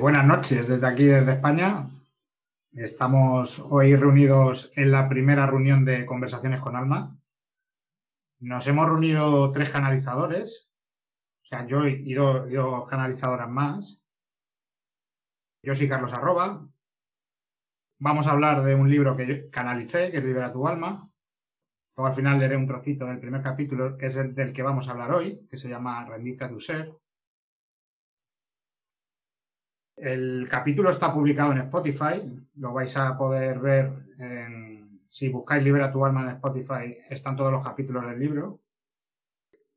Buenas noches desde aquí, desde España. Estamos hoy reunidos en la primera reunión de Conversaciones con Alma. Nos hemos reunido tres canalizadores, o sea, yo y dos, canalizadoras más. Yo soy Carlos Arroba. Vamos a hablar de un libro que canalicé, que es Libera tu alma. Luego al final leeré un trocito del primer capítulo, que es el del que vamos a hablar hoy, que se llama Rendirte a tu ser. El capítulo está publicado en Spotify, lo vais a poder ver si buscáis Libera tu alma en Spotify, están todos los capítulos del libro.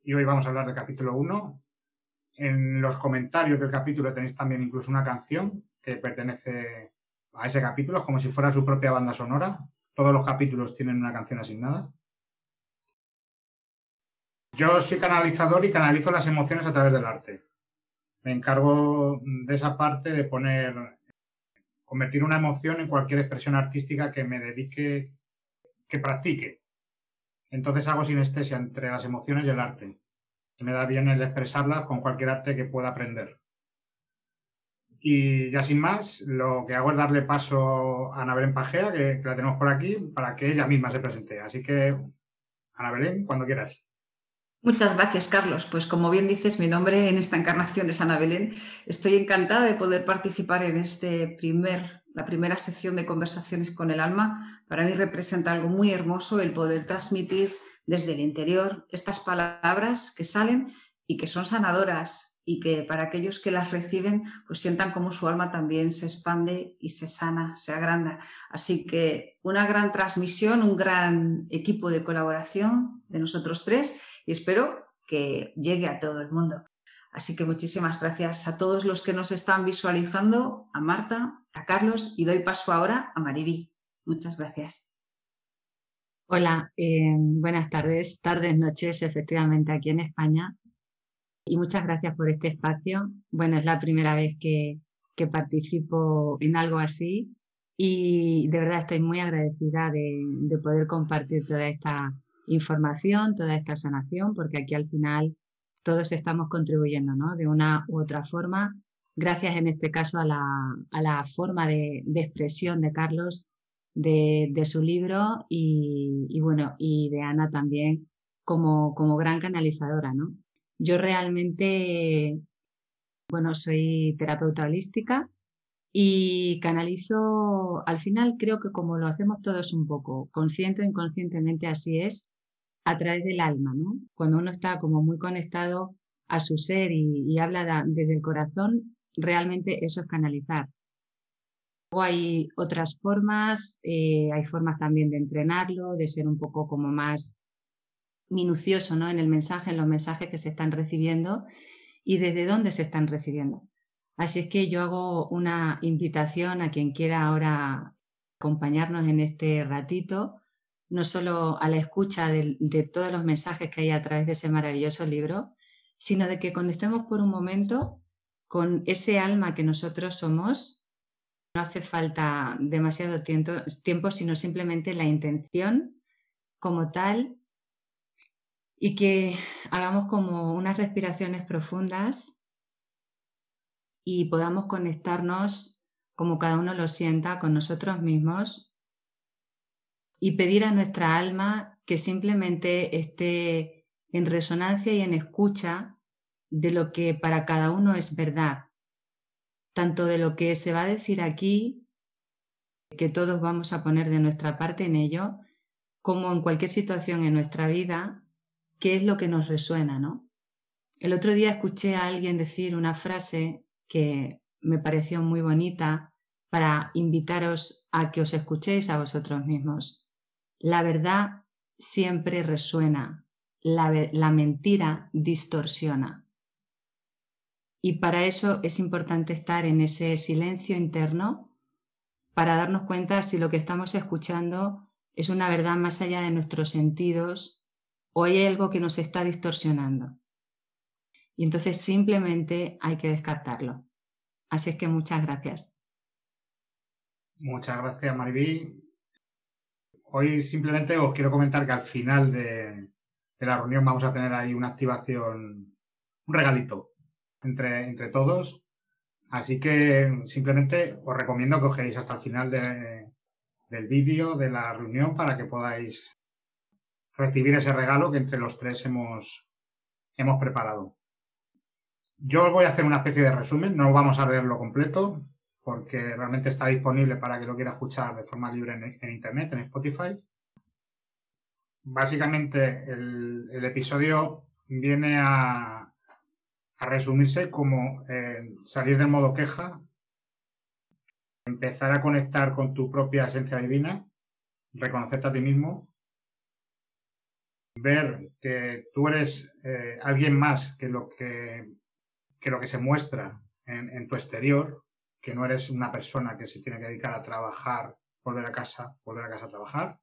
Y hoy vamos a hablar del capítulo 1. En los comentarios del capítulo tenéis también incluso una canción que pertenece a ese capítulo, como si fuera su propia banda sonora. Todos los capítulos tienen una canción asignada. Yo soy canalizador y canalizo las emociones a través del arte me encargo de esa parte de poner, convertir una emoción en cualquier expresión artística que me dedique, que practique. Entonces hago sinestesia entre las emociones y el arte. Me da bien el expresarlas con cualquier arte que pueda aprender. Y ya sin más, lo que hago es darle paso a Ana Belén Pajea, que, que la tenemos por aquí, para que ella misma se presente. Así que, Ana Belén, cuando quieras. Muchas gracias, Carlos. Pues como bien dices, mi nombre en esta encarnación es Ana Belén. Estoy encantada de poder participar en este primer, la primera sección de conversaciones con el alma. Para mí representa algo muy hermoso el poder transmitir desde el interior estas palabras que salen y que son sanadoras y que para aquellos que las reciben pues sientan como su alma también se expande y se sana, se agranda. Así que una gran transmisión, un gran equipo de colaboración de nosotros tres y espero que llegue a todo el mundo. Así que muchísimas gracias a todos los que nos están visualizando, a Marta, a Carlos y doy paso ahora a Maribí. Muchas gracias. Hola, eh, buenas tardes, tardes, noches, efectivamente aquí en España. Y muchas gracias por este espacio. Bueno, es la primera vez que, que participo en algo así y de verdad estoy muy agradecida de, de poder compartir toda esta información, toda esta sanación, porque aquí al final todos estamos contribuyendo, ¿no? De una u otra forma, gracias en este caso a la, a la forma de, de, expresión de Carlos de, de su libro y, y, bueno, y de Ana también como, como gran canalizadora, ¿no? Yo realmente, bueno, soy terapeuta holística y canalizo, al final creo que como lo hacemos todos un poco, consciente o inconscientemente así es, a través del alma, ¿no? Cuando uno está como muy conectado a su ser y, habla desde el corazón, realmente eso es canalizar. Luego hay otras formas, eh, hay formas también de entrenarlo, de ser un poco como más minucioso ¿no? en el mensaje, en los mensajes que se están recibiendo y desde dónde se están recibiendo. Así es que yo hago una invitación a quien quiera ahora acompañarnos en este ratito no solo a la escucha de, todos los mensajes que hay a través de ese maravilloso libro, sino de que conectemos por un momento con ese alma que nosotros somos. No hace falta demasiado tiempo sino simplemente la intención como tal y que hagamos como unas respiraciones profundas y podamos conectarnos como cada uno lo sienta con nosotros mismos y pedir a nuestra alma que simplemente esté en resonancia y en escucha de lo que para cada uno es verdad, tanto de lo que se va a decir aquí, que todos vamos a poner de nuestra parte en ello, como en cualquier situación en nuestra vida, qué es lo que nos resuena, ¿no? El otro día escuché a alguien decir una frase que me pareció muy bonita para invitaros a que os escuchéis a vosotros mismos. La verdad siempre resuena, la, mentira distorsiona. Y para eso es importante estar en ese silencio interno para darnos cuenta si lo que estamos escuchando es una verdad más allá de nuestros sentidos o hay algo que nos está distorsionando. Y entonces simplemente hay que descartarlo. Así es que muchas gracias. Muchas gracias, Maribí. Hoy simplemente os quiero comentar que al final de, la reunión vamos a tener ahí una activación, un regalito entre, entre todos. Así que simplemente os recomiendo que os hasta el final del vídeo, de la reunión, para que podáis recibir ese regalo que entre los tres hemos, hemos preparado. Yo os voy a hacer una especie de resumen, no vamos a leerlo completo, porque realmente está disponible para que lo quiera escuchar de forma libre en, Internet, en Spotify. Básicamente, el, episodio viene a, resumirse como eh, salir del modo queja, empezar a conectar con tu propia esencia divina, reconocerte a ti mismo, ver que tú eres eh, alguien más que lo que, lo que se muestra en tu exterior, que no eres una persona que se tiene que dedicar a trabajar, volver a casa, volver a casa a trabajar,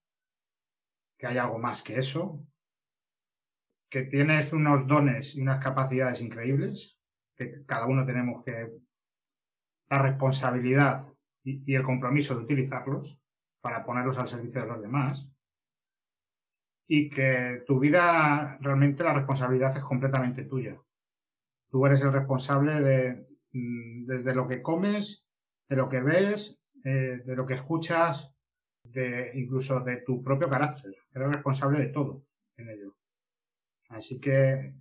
que hay algo más que eso, que tienes unos dones y unas capacidades increíbles, que cada uno tenemos que la responsabilidad y, el compromiso de utilizarlos para ponerlos al servicio de los demás, y que tu vida realmente la responsabilidad es completamente tuya. Tú eres el responsable de, desde lo que comes, de lo que ves, eh, de lo que escuchas, de incluso de tu propio carácter. Eres responsable de todo en ello. Así que.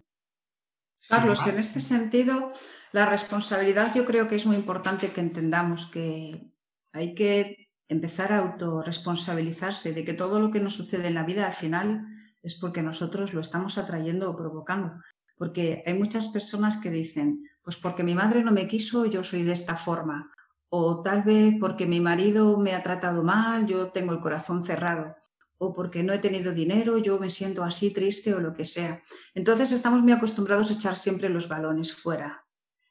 Carlos, en este sentido, la responsabilidad yo creo que es muy importante que entendamos que hay que empezar a autorresponsabilizarse de que todo lo que nos sucede en la vida al final es porque nosotros lo estamos atrayendo o provocando. Porque hay muchas personas que dicen, pues porque mi madre no me quiso, yo soy de esta forma. O tal vez porque mi marido me ha tratado mal, yo tengo el corazón cerrado. O porque no he tenido dinero, yo me siento así triste o lo que sea. Entonces estamos muy acostumbrados a echar siempre los balones fuera.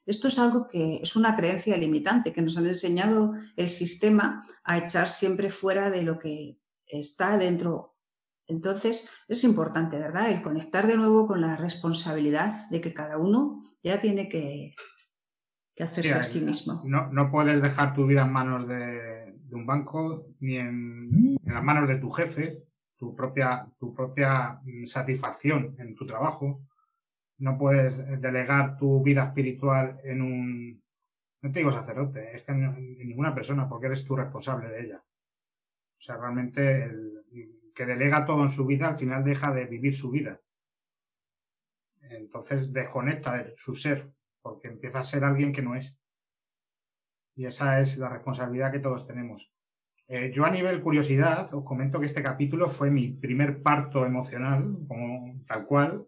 Esto es algo que es una creencia limitante, que nos han enseñado el sistema a echar siempre fuera de lo que está dentro. Entonces es importante, ¿verdad? El conectar de nuevo con la responsabilidad de que cada uno ya tiene que, hacerse a sí mismo. No, puedes dejar tu vida en manos de, un banco ni en, las manos de tu jefe, tu propia, tu propia satisfacción en tu trabajo. No puedes delegar tu vida espiritual en un, no te digo sacerdote, es que en, ninguna persona, porque eres tú responsable de ella. O sea, realmente el que delega todo en su vida al final deja de vivir su vida. Entonces desconecta de su ser, porque empieza a ser alguien que no es. Y esa es la responsabilidad que todos tenemos. Eh, yo a nivel curiosidad os comento que este capítulo fue mi primer parto emocional, como tal cual,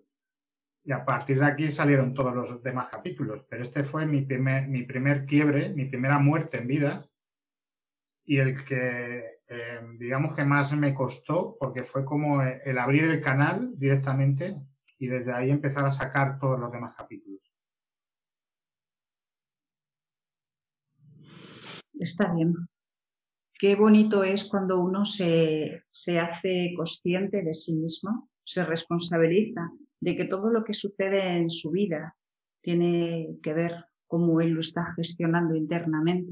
y a partir de aquí salieron todos los demás capítulos, pero este fue mi primer, mi primer quiebre, mi primera muerte en vida, y el que eh, digamos que más me costó, porque fue como el abrir el canal directamente y desde ahí empezar a sacar todos los demás capítulos. Está bien. Qué bonito es cuando uno se, se hace consciente de sí mismo, se responsabiliza de que todo lo que sucede en su vida tiene que ver cómo él lo está gestionando internamente.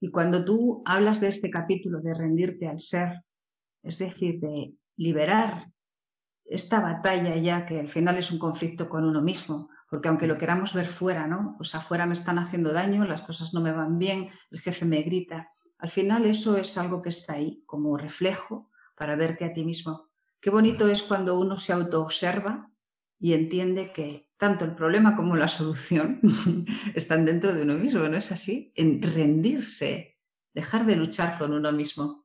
Y cuando tú hablas de este capítulo de rendirte al ser, es decir, de liberar esta batalla ya que al final es un conflicto con uno mismo, porque aunque lo queramos ver fuera, ¿no? Pues afuera me están haciendo daño, las cosas no me van bien, el jefe me grita. Al final eso es algo que está ahí como reflejo para verte a ti mismo. Qué bonito es cuando uno se autoobserva y entiende que tanto el problema como la solución están dentro de uno mismo, ¿no es así? En rendirse, dejar de luchar con uno mismo.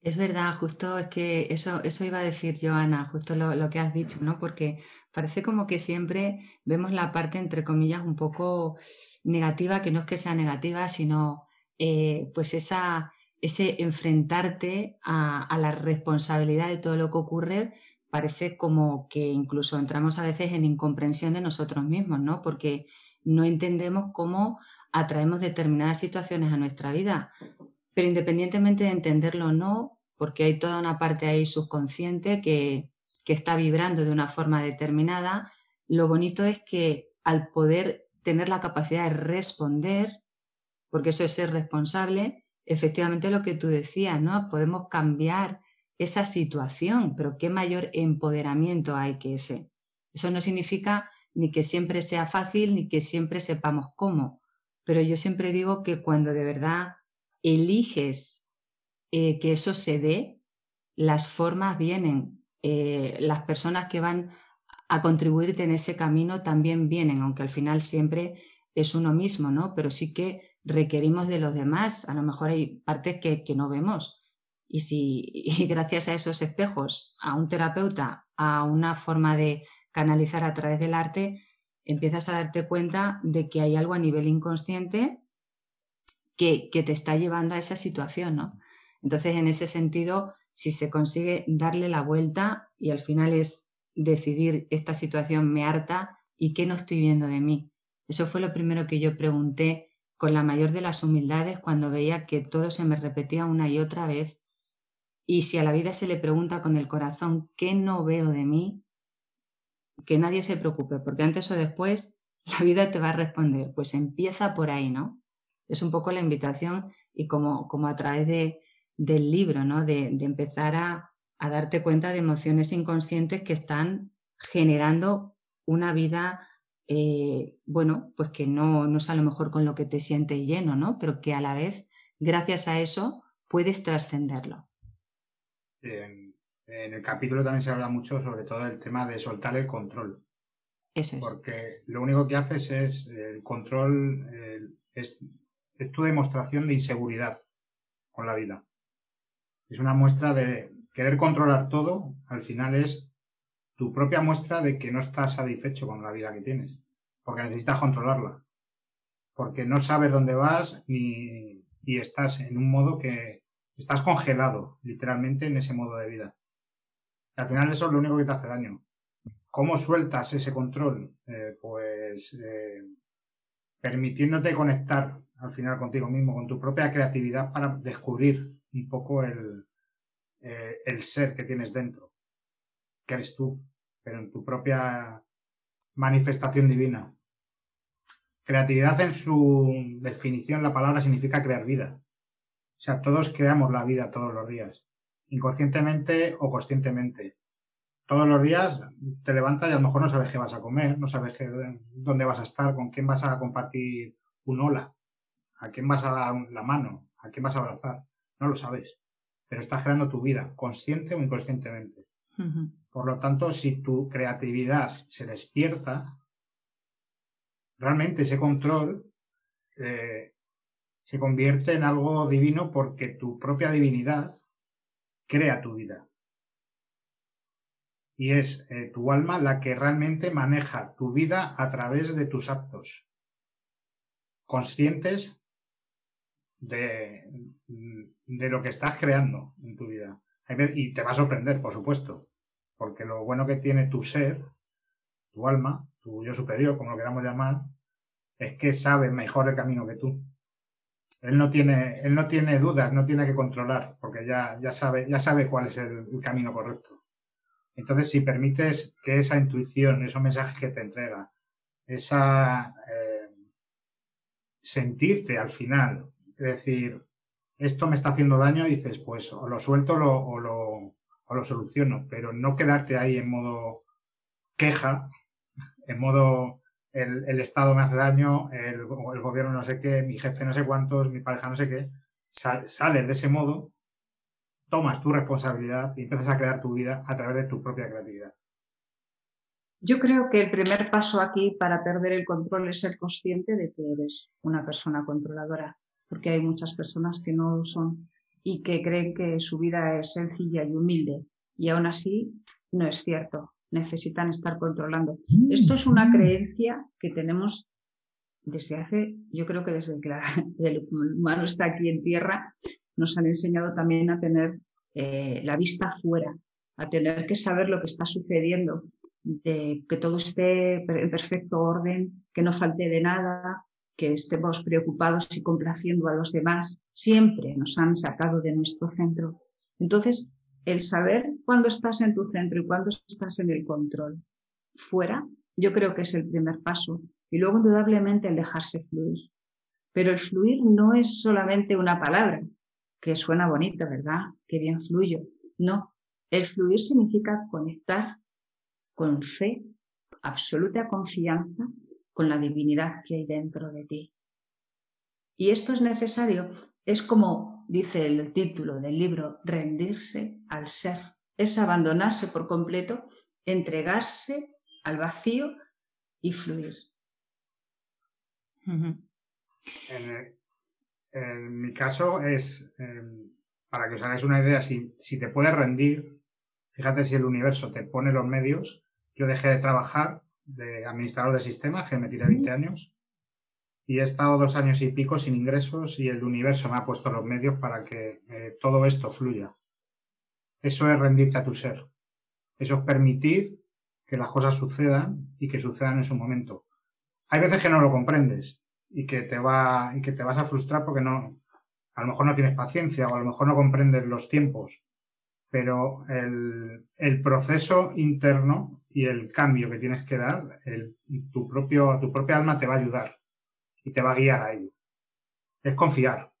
Es verdad, justo es que eso, eso iba a decir Joana, justo lo, que has dicho, ¿no? Porque parece como que siempre vemos la parte, entre comillas, un poco negativa, que no es que sea negativa, sino eh, pues esa, ese enfrentarte a, a, la responsabilidad de todo lo que ocurre, parece como que incluso entramos a veces en incomprensión de nosotros mismos, ¿no? Porque no entendemos cómo atraemos determinadas situaciones a nuestra vida pero independientemente de entenderlo o no, porque hay toda una parte ahí subconsciente que, está vibrando de una forma determinada, lo bonito es que al poder tener la capacidad de responder, porque eso es ser responsable, efectivamente lo que tú decías, ¿no? Podemos cambiar esa situación, pero qué mayor empoderamiento hay que ese. Eso no significa ni que siempre sea fácil ni que siempre sepamos cómo, pero yo siempre digo que cuando de verdad eliges eh, que eso se dé, las formas vienen, eh, las personas que van a contribuirte en ese camino también vienen, aunque al final siempre es uno mismo, ¿no? Pero sí que requerimos de los demás. A lo mejor hay partes que, no vemos. Y si gracias a esos espejos, a un terapeuta, a una forma de canalizar a través del arte, empiezas a darte cuenta de que hay algo a nivel inconsciente que, que te está llevando a esa situación, ¿no? Entonces, en ese sentido, si se consigue darle la vuelta y al final es decidir esta situación me harta y qué no estoy viendo de mí. Eso fue lo primero que yo pregunté con la mayor de las humildades cuando veía que todo se me repetía una y otra vez. Y si a la vida se le pregunta con el corazón qué no veo de mí, que nadie se preocupe, porque antes o después la vida te va a responder. Pues empieza por ahí, ¿no? Es un poco la invitación y como, como a través de, del libro, ¿no? De, empezar a, darte cuenta de emociones inconscientes que están generando una vida, eh, bueno, pues que no, no es a lo mejor con lo que te sientes lleno, ¿no? Pero que a la vez, gracias a eso, puedes trascenderlo. En, el capítulo también se habla mucho sobre todo el tema de soltar el control. Eso es. Porque lo único que haces es el control, es, es tu demostración de inseguridad con la vida es una muestra de querer controlar todo, al final es tu propia muestra de que no estás satisfecho con la vida que tienes, porque necesitas controlarla, porque no sabes dónde vas ni, y estás en un modo que estás congelado, literalmente, en ese modo de vida. al final eso es lo único que te hace daño. ¿Cómo sueltas ese control? Eh, pues eh, permitiéndote conectar al final contigo mismo, con tu propia creatividad para descubrir un poco el, eh, el ser que tienes dentro, que eres tú, pero en tu propia manifestación divina. Creatividad en su definición, la palabra significa crear vida. O sea, todos creamos la vida todos los días, inconscientemente o conscientemente. Todos los días te levantas y a lo mejor no sabes qué vas a comer, no sabes dónde vas a estar, con quién vas a compartir un hola, a quién vas a dar la mano, a quién vas a abrazar. No lo sabes, pero estás creando tu vida, consciente o inconscientemente. Por lo tanto, si tu creatividad se despierta, realmente ese control eh, se convierte en algo divino porque tu propia divinidad crea tu vida. Y es eh, tu alma la que realmente maneja tu vida a través de tus actos, conscientes de, de lo que estás creando en tu vida. Y te va a sorprender, por supuesto, porque lo bueno que tiene tu ser, tu alma, tu yo superior, como lo queramos llamar, es que sabe mejor el camino que tú. Él no tiene, él no tiene dudas, no tiene que controlar, porque ya, ya, sabe, ya sabe cuál es el, camino correcto. Entonces, si permites que esa intuición, esos mensajes que te entrega, esa eh, sentirte al final decir, esto me está haciendo daño dices, pues o lo suelto o, lo, lo soluciono, pero no quedarte ahí en modo queja, en modo el, Estado me hace daño, el, gobierno no sé qué, mi jefe no sé cuántos, mi pareja no sé qué, sales de ese modo, tomas tu responsabilidad y empiezas a crear tu vida a través de tu propia creatividad. Yo creo que el primer paso aquí para perder el control es ser consciente de que eres una persona controladora porque hay muchas personas que no lo son y que creen que su vida es sencilla y humilde y aún así no es cierto. Necesitan estar controlando. Esto es una creencia que tenemos desde hace, yo creo que desde que el humano está aquí en tierra, nos han enseñado también a tener eh, la vista fuera, a tener que saber lo que está sucediendo, de que todo esté en perfecto orden, que no falte de nada, que estemos preocupados y complaciendo a los demás, siempre nos han sacado de nuestro centro. Entonces, el saber cuándo estás en tu centro y cuándo estás en el control fuera, yo creo que es el primer paso. Y luego, indudablemente, el dejarse fluir. Pero el fluir no es solamente una palabra, que suena bonita, ¿verdad? Que bien fluyo. No, el fluir significa conectar con fe, absoluta confianza con la divinidad que hay dentro de ti. Y esto es necesario, es como dice el título del libro, rendirse al ser, es abandonarse por completo, entregarse al vacío y fluir. en, mi caso es, em, para que os hagáis una idea, si, si te puedes rendir, fíjate si el universo te pone los medios, yo dejé de trabajar de administrador de sistemas, que me tiré 20 años, y he estado dos años y pico sin ingresos y el universo me ha puesto los medios para que eh, todo esto fluya. Eso es rendirte a tu ser. Eso es permitir que las cosas sucedan y que sucedan en su momento. Hay veces que no lo comprendes y que te va y que te vas a frustrar porque no a lo mejor no tienes paciencia o a lo mejor no comprendes los tiempos, pero el, el proceso interno y el cambio que tienes que dar, el, tu, propio, tu propia alma te va a ayudar y te va a guiar a ello. Es confiar.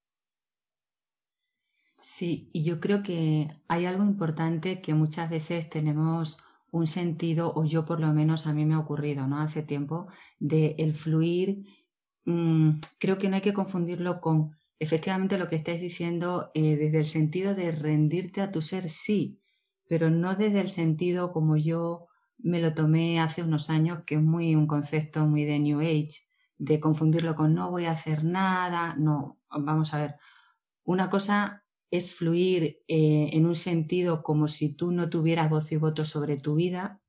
Sí, y yo creo que hay algo importante que muchas veces tenemos un sentido, o yo por lo menos a mí me ha ocurrido, ¿no? Hace tiempo, de el fluir. Mm, creo que no hay que confundirlo con efectivamente lo que estáis diciendo eh, desde el sentido de rendirte a tu ser, sí, pero no desde el sentido como yo me lo tomé hace unos años, que es muy un concepto muy de New Age, de confundirlo con no voy a hacer nada. No, vamos a ver. Una cosa es fluir eh, en un sentido como si tú no tuvieras voz y voto sobre tu vida.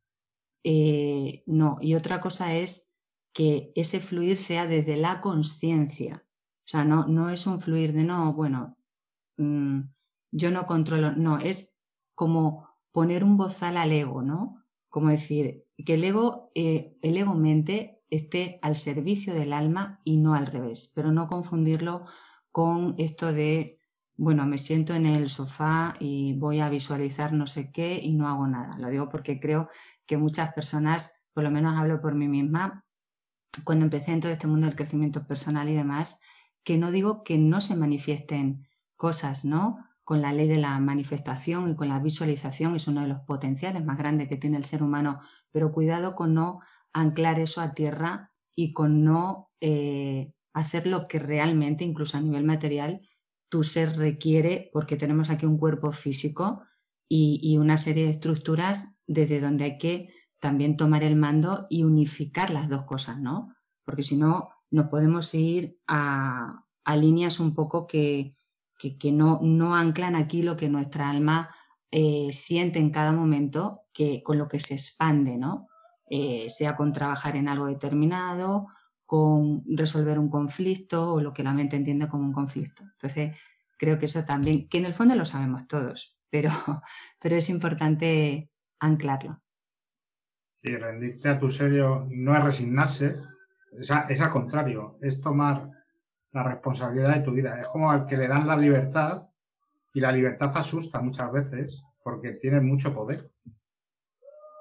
Eh, no, y otra cosa es que ese fluir sea desde la conciencia. O sea, no, no es un fluir de no, bueno, mm, yo no controlo, no, es como poner un bozal al ego, ¿no? Como decir, que el ego, eh, el ego mente esté al servicio del alma y no al revés, pero no confundirlo con esto de, bueno, me siento en el sofá y voy a visualizar no sé qué y no hago nada. Lo digo porque creo que muchas personas, por lo menos hablo por mí misma, cuando empecé en todo este mundo del crecimiento personal y demás, que no digo que no se manifiesten cosas, ¿no? Con la ley de la manifestación y con la visualización es uno de los potenciales más grandes que tiene el ser humano, pero cuidado con no anclar eso a tierra y con no eh, hacer lo que realmente, incluso a nivel material, tu ser requiere, porque tenemos aquí un cuerpo físico y, y una serie de estructuras desde donde hay que también tomar el mando y unificar las dos cosas, ¿no? Porque si no, nos podemos ir a, líneas un poco que, que, no, no, anclan aquí lo que nuestra alma eh, siente en cada momento, que, con lo que se expande, ¿no? Eh, sea con trabajar en algo determinado, con resolver un conflicto o lo que la mente entiende como un conflicto. Entonces, creo que eso también, que en el fondo lo sabemos todos, pero, pero es importante anclarlo. Sí, rendirte a tu serio no es resignarse, es, es al contrario, es tomar la responsabilidad de tu vida. Es como al que le dan la libertad y la libertad asusta muchas veces porque tiene mucho poder.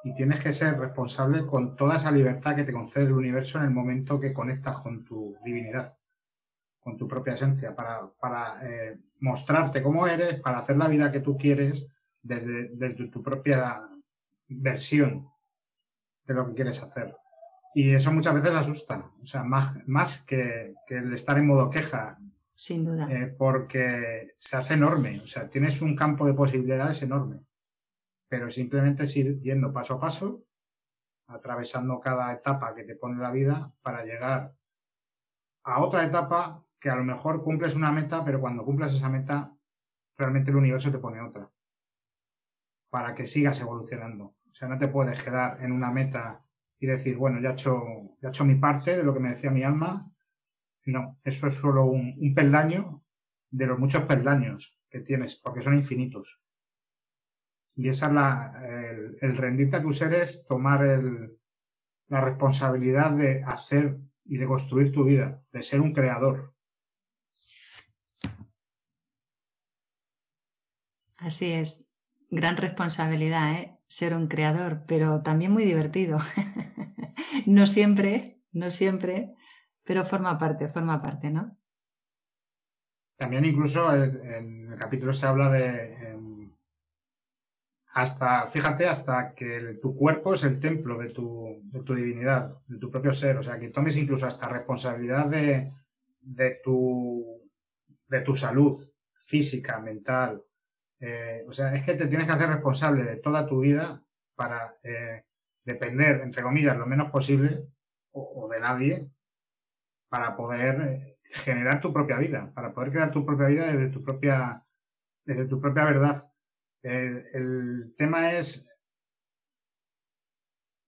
Y tienes que ser responsable con toda esa libertad que te concede el universo en el momento que conectas con tu divinidad, con tu propia esencia, para, para eh, mostrarte cómo eres, para hacer la vida que tú quieres desde, desde tu propia versión de lo que quieres hacer. Y eso muchas veces asusta, o sea, más, más que, el estar en modo queja. Sin duda. Eh, porque se hace enorme, o sea, tienes un campo de posibilidades enorme. Pero simplemente es ir yendo paso a paso, atravesando cada etapa que te pone la vida para llegar a otra etapa que a lo mejor cumples una meta, pero cuando cumplas esa meta, realmente el universo te pone otra. Para que sigas evolucionando. O sea, no te puedes quedar en una meta y decir, bueno, ya he hecho, ya he hecho mi parte de lo que me decía mi alma. No, eso es solo un, peldaño de los muchos peldaños que tienes, porque son infinitos. Y esa es la, el, rendirte a tus seres, tomar el, la responsabilidad de hacer y de construir tu vida, de ser un creador. Así es, gran responsabilidad, ¿eh? ser un creador, pero también muy divertido. no siempre, no siempre, pero forma parte, forma parte, ¿no? También incluso en el capítulo se habla de em, hasta, fíjate, hasta que tu cuerpo es el templo de tu, de tu, divinidad, de tu propio ser. O sea, que tomes incluso hasta responsabilidad de, de tu, de tu salud física, mental. Eh, o sea, es que te tienes que hacer responsable de toda tu vida para eh, depender, entre comillas, lo menos posible o, de nadie para poder eh, generar tu propia vida, para poder crear tu propia vida desde tu propia, desde tu propia verdad. El tema es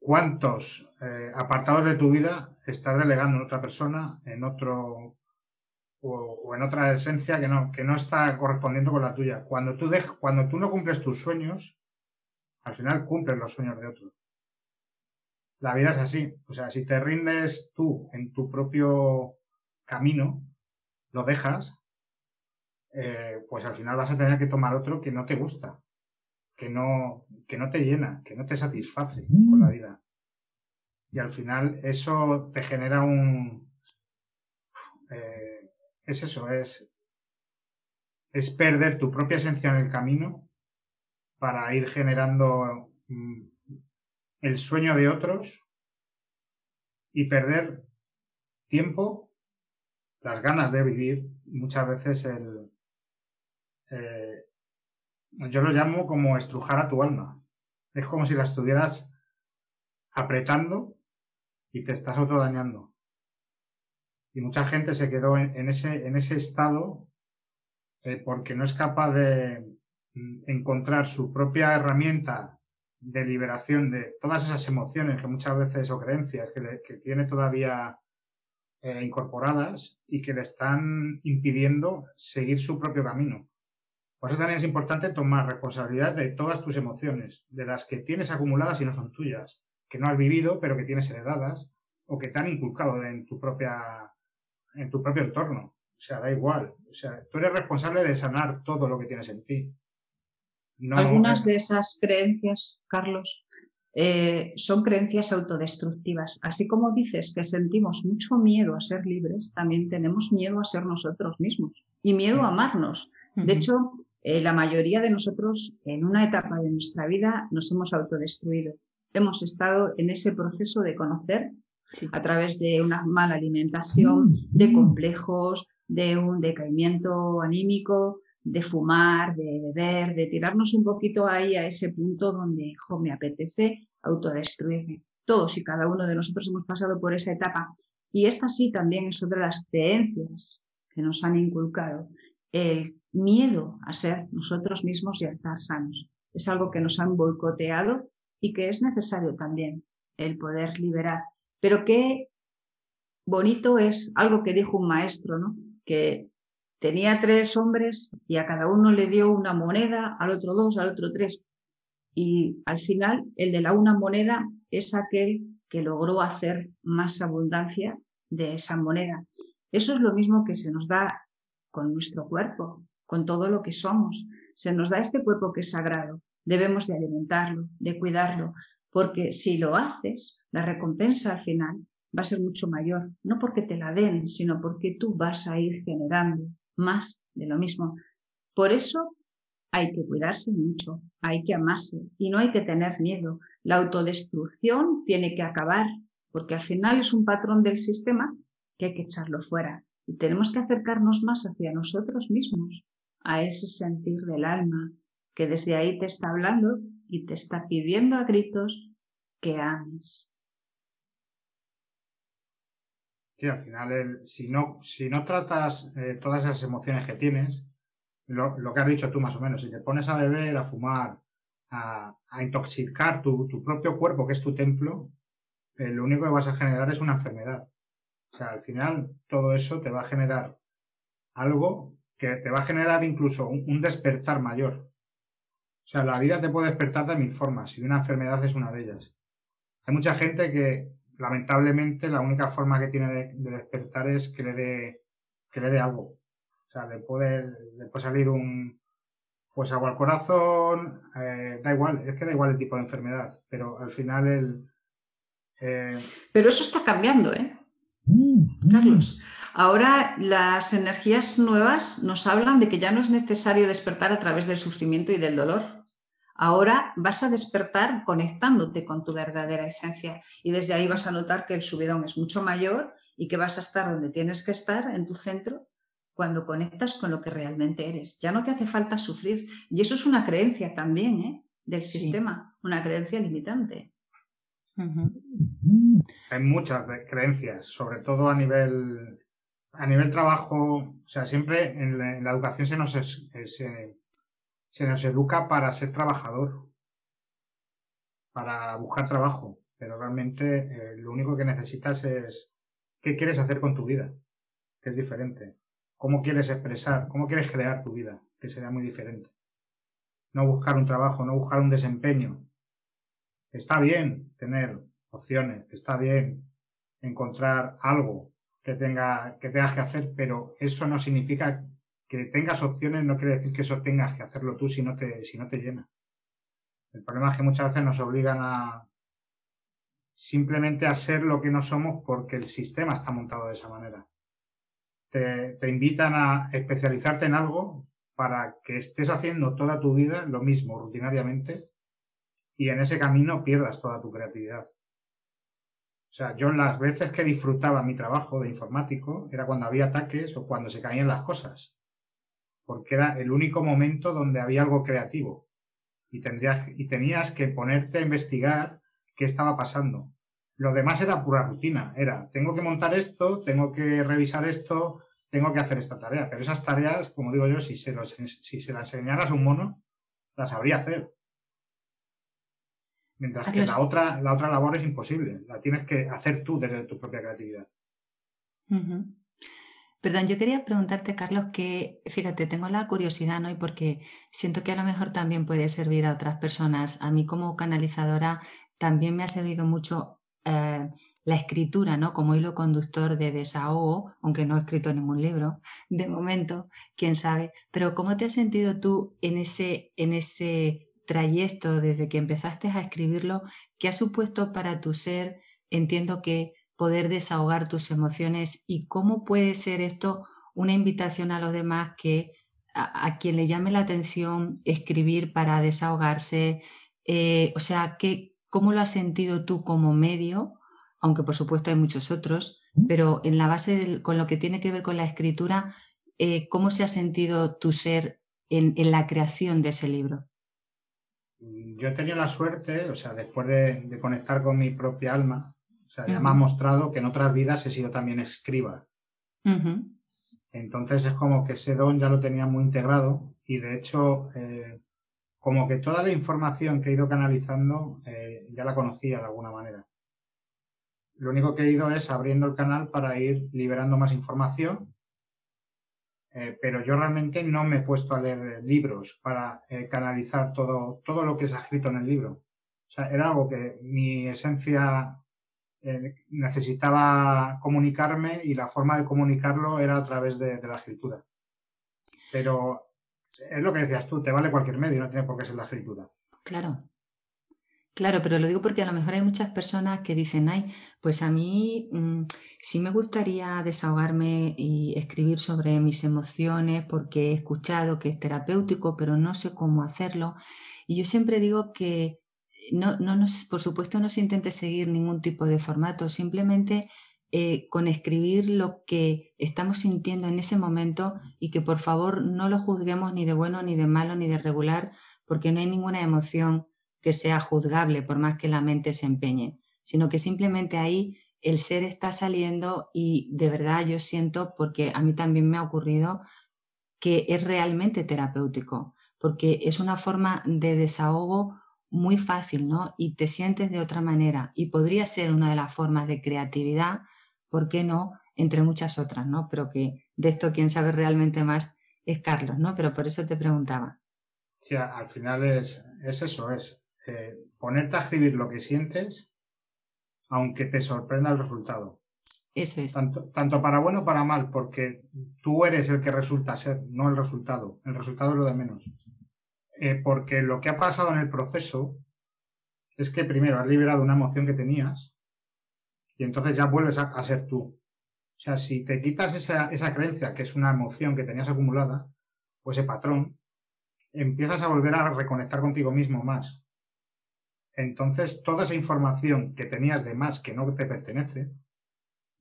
cuántos apartados de tu vida estás delegando en otra persona, en otro o, en otra esencia que no, que no está correspondiendo con la tuya. Cuando tú, cuando tú no cumples tus sueños, al final cumples los sueños de otros. La vida es así. O sea, si te rindes tú en tu propio camino, lo dejas, eh, pues al final vas a tener que tomar otro que no te gusta, que no, que no te llena, que no te satisface con la vida. Y al final eso te genera un... Eh, es eso, es, es perder tu propia esencia en el camino para ir generando mm, el sueño de otros y perder tiempo, las ganas de vivir, muchas veces el... Eh, yo lo llamo como estrujar a tu alma. Es como si la estuvieras apretando y te estás autodañando. Y mucha gente se quedó en, ese, en ese estado eh, porque no es capaz de mm, encontrar su propia herramienta de liberación de todas esas emociones que muchas veces o creencias que, tiene todavía eh, incorporadas y que le están impidiendo seguir su propio camino. Por eso también es importante tomar responsabilidad de todas tus emociones, de las que tienes acumuladas y no son tuyas, que no has vivido pero que tienes heredadas o que te han inculcado en tu propia en tu propio entorno. O sea, da igual. O sea, tú eres responsable de sanar todo lo que tienes en ti. Algunas de esas creencias, Carlos, eh, son creencias autodestructivas. Así como dices que sentimos mucho miedo a ser libres, también tenemos miedo a ser nosotros mismos y miedo a amarnos. De hecho, eh, la mayoría de nosotros en una etapa de nuestra vida nos hemos autodestruido. Hemos estado en ese proceso de conocer a través de una mala alimentación, de complejos, de un decaimiento anímico, de fumar, de beber, de tirarnos un poquito ahí a ese punto donde me apetece autodestruirme. Todos y cada uno de nosotros hemos pasado por esa etapa. Y esta sí también es otra de las creencias que nos han inculcado. El miedo a ser nosotros mismos y a estar sanos. Es algo que nos han boicoteado y que es necesario también el poder liberar pero qué bonito es algo que dijo un maestro, ¿no? Que tenía tres hombres y a cada uno le dio una moneda, al otro dos, al otro tres. Y al final, el de la una moneda es aquel que logró hacer más abundancia de esa moneda. Eso es lo mismo que se nos da con nuestro cuerpo, con todo lo que somos. Se nos da este cuerpo que es sagrado. Debemos de alimentarlo, de cuidarlo, porque si lo haces, la recompensa al final va a ser mucho mayor, no porque te la den, sino porque tú vas a ir generando más de lo mismo. Por eso hay que cuidarse mucho, hay que amarse y no hay que tener miedo. La autodestrucción tiene que acabar, porque al final es un patrón del sistema que hay que echarlo fuera. Y tenemos que acercarnos más hacia nosotros mismos, a ese sentir del alma, que desde ahí te está hablando y te está pidiendo a gritos que ames. Sí, al final, si, no, si no tratas eh, todas esas emociones que tienes, lo, que has dicho tú más o menos, si te pones a beber, a fumar, a, intoxicar tu, propio cuerpo, que es tu templo, eh, lo único que vas a generar es una enfermedad. O sea, al final todo eso te va a generar algo que te va a generar incluso un despertar mayor. O sea, la vida te puede despertar de mil formas y una enfermedad es una de ellas. Hay mucha gente que, lamentablemente, la única forma que tiene de, despertar es que le dé que le dé algo. O sea, le puede, le puede salir un, pues agua al corazón, eh, da igual, es que da igual el tipo de enfermedad, pero al final el... Eh, pero eso está cambiando, ¿eh? Carlos, ahora las energías nuevas nos hablan de que ya no es necesario despertar a través del sufrimiento y del dolor. Ahora vas a despertar conectándote con tu verdadera esencia y desde ahí vas a notar que el subidón es mucho mayor y que vas a estar donde tienes que estar, en tu centro, cuando conectas con lo que realmente eres. Ya no te hace falta sufrir. Y eso es una creencia también ¿eh? del sistema, una creencia limitante. Hay muchas creencias, sobre todo a nivel, a nivel trabajo. O sea, siempre en la, educación se nos, se nos educa para ser trabajador, para buscar trabajo, pero realmente eh, lo único que necesitas es qué quieres hacer con tu vida, que es diferente. ¿Cómo quieres expresar? ¿Cómo quieres crear tu vida? Que sería muy diferente. No buscar un trabajo, no buscar un desempeño. Está bien tener opciones, está bien encontrar algo que tenga que tengas que hacer, pero eso no significa que tengas opciones, no quiere decir que eso tengas que hacerlo tú si no te, si no te llena. El problema es que muchas veces nos obligan a simplemente a ser lo que no somos porque el sistema está montado de esa manera te, invitan a especializarte en algo para que estés haciendo toda tu vida lo mismo rutinariamente y en ese camino pierdas toda tu creatividad. O sea, yo las veces que disfrutaba mi trabajo de informático era cuando había ataques o cuando se caían las cosas, porque era el único momento donde había algo creativo y, tendrías, y tenías que ponerte a investigar qué estaba pasando. Lo demás era pura rutina, era, tengo que montar esto, tengo que revisar esto, tengo que hacer esta tarea. Pero esas tareas, como digo yo, si se, si se las enseñaras a un mono, las sabría hacer. Mientras que la otra, la otra labor es imposible. La tienes que hacer tú desde tu propia creatividad. Perdón, yo quería preguntarte, Carlos, que fíjate, tengo la curiosidad, ¿no? Y porque siento que a lo mejor también puede servir a otras personas. A mí como canalizadora también me ha servido mucho eh, la escritura, ¿no? Como hilo conductor de desahogo, aunque no he escrito ningún libro, de momento, quién sabe. Pero ¿cómo te has sentido tú en ese, en ese trayecto desde que empezaste a escribirlo? ¿Qué ha supuesto para tu ser? Entiendo que poder desahogar tus emociones y cómo puede ser esto una invitación a los demás que a, quien le llame la atención escribir para desahogarse, eh, o sea, ¿qué, ¿cómo lo has sentido tú como medio? aunque por supuesto hay muchos otros, pero en la base con lo que tiene que ver con la escritura, eh, ¿cómo se ha sentido tu ser en, la creación de ese libro? Mm, yo he tenido la suerte, o sea, después de, conectar con mi propia alma, o sea, ya me ha mostrado que en otras vidas he sido también escriba. Entonces es como que ese don ya lo tenía muy integrado y de hecho, eh, como que toda la información que he ido canalizando eh, ya la conocía de alguna manera. Lo único que he ido es abriendo el canal para ir liberando más información, eh, pero yo realmente no me he puesto a leer libros para eh, canalizar todo, todo lo que se ha escrito en el libro. O sea, era algo que mi esencia eh, necesitaba comunicarme y la forma de comunicarlo era a través de, de la escritura. Pero es lo que decías tú, te vale cualquier medio, no tiene por qué ser la escritura. Claro. Claro, pero lo digo porque a lo mejor hay muchas personas que dicen, ay, pues a mí mm, sí me gustaría desahogarme y escribir sobre mis emociones porque he escuchado que es terapéutico, pero no sé cómo hacerlo. Y yo siempre digo que no, por supuesto no se intente seguir ningún tipo de formato, simplemente eh, con escribir lo que estamos sintiendo en ese momento y que por favor no lo juzguemos ni de bueno, ni de malo, ni de regular, porque no hay ninguna emoción que sea juzgable por más que la mente se empeñe, sino que simplemente ahí el ser está saliendo y de verdad yo siento, porque a mí también me ha ocurrido, que es realmente terapéutico, porque es una forma de desahogo muy fácil, ¿no? Y te sientes de otra manera y podría ser una de las formas de creatividad, ¿por qué no? Entre muchas otras, ¿no? Pero que de esto quien sabe realmente más es Carlos, ¿no? Pero por eso te preguntaba. Sí, al final es, es eso, es eh, ponerte a escribir lo que sientes, aunque te sorprenda el resultado. Eso es. Tanto, tanto para bueno o para mal, porque tú eres el que resulta ser, no el resultado. El resultado es lo de menos. Eh, porque lo que ha pasado en el proceso es que primero has liberado una emoción que tenías y entonces ya vuelves a, ser tú. O sea, si te quitas esa, esa creencia, que es una emoción que tenías acumulada, o ese patrón, empiezas a volver a reconectar contigo mismo más. Entonces, toda esa información que tenías de más que no te pertenece,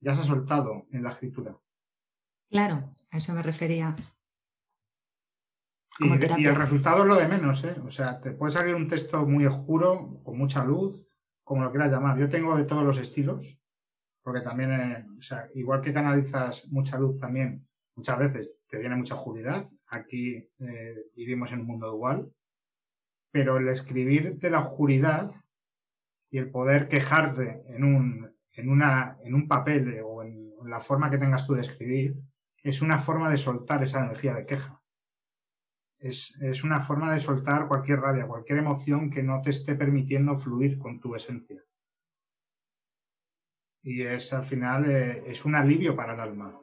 ya se ha soltado en la escritura. Claro, a eso me refería. Y, el resultado es lo de menos, ¿eh? O sea, te puede salir un texto muy oscuro, con mucha luz, como lo quieras llamar. Yo tengo de todos los estilos, porque también, eh, o sea, igual que canalizas mucha luz también, muchas veces te viene mucha oscuridad. Aquí eh, vivimos en un mundo igual. Pero el escribir de la oscuridad y el poder quejarte en un, en una, en un papel o en la forma que tengas tú de escribir, es una forma de soltar esa energía de queja es, una forma de soltar cualquier rabia, cualquier emoción que no te esté permitiendo fluir con tu esencia. Y es al final eh, es un alivio para el alma.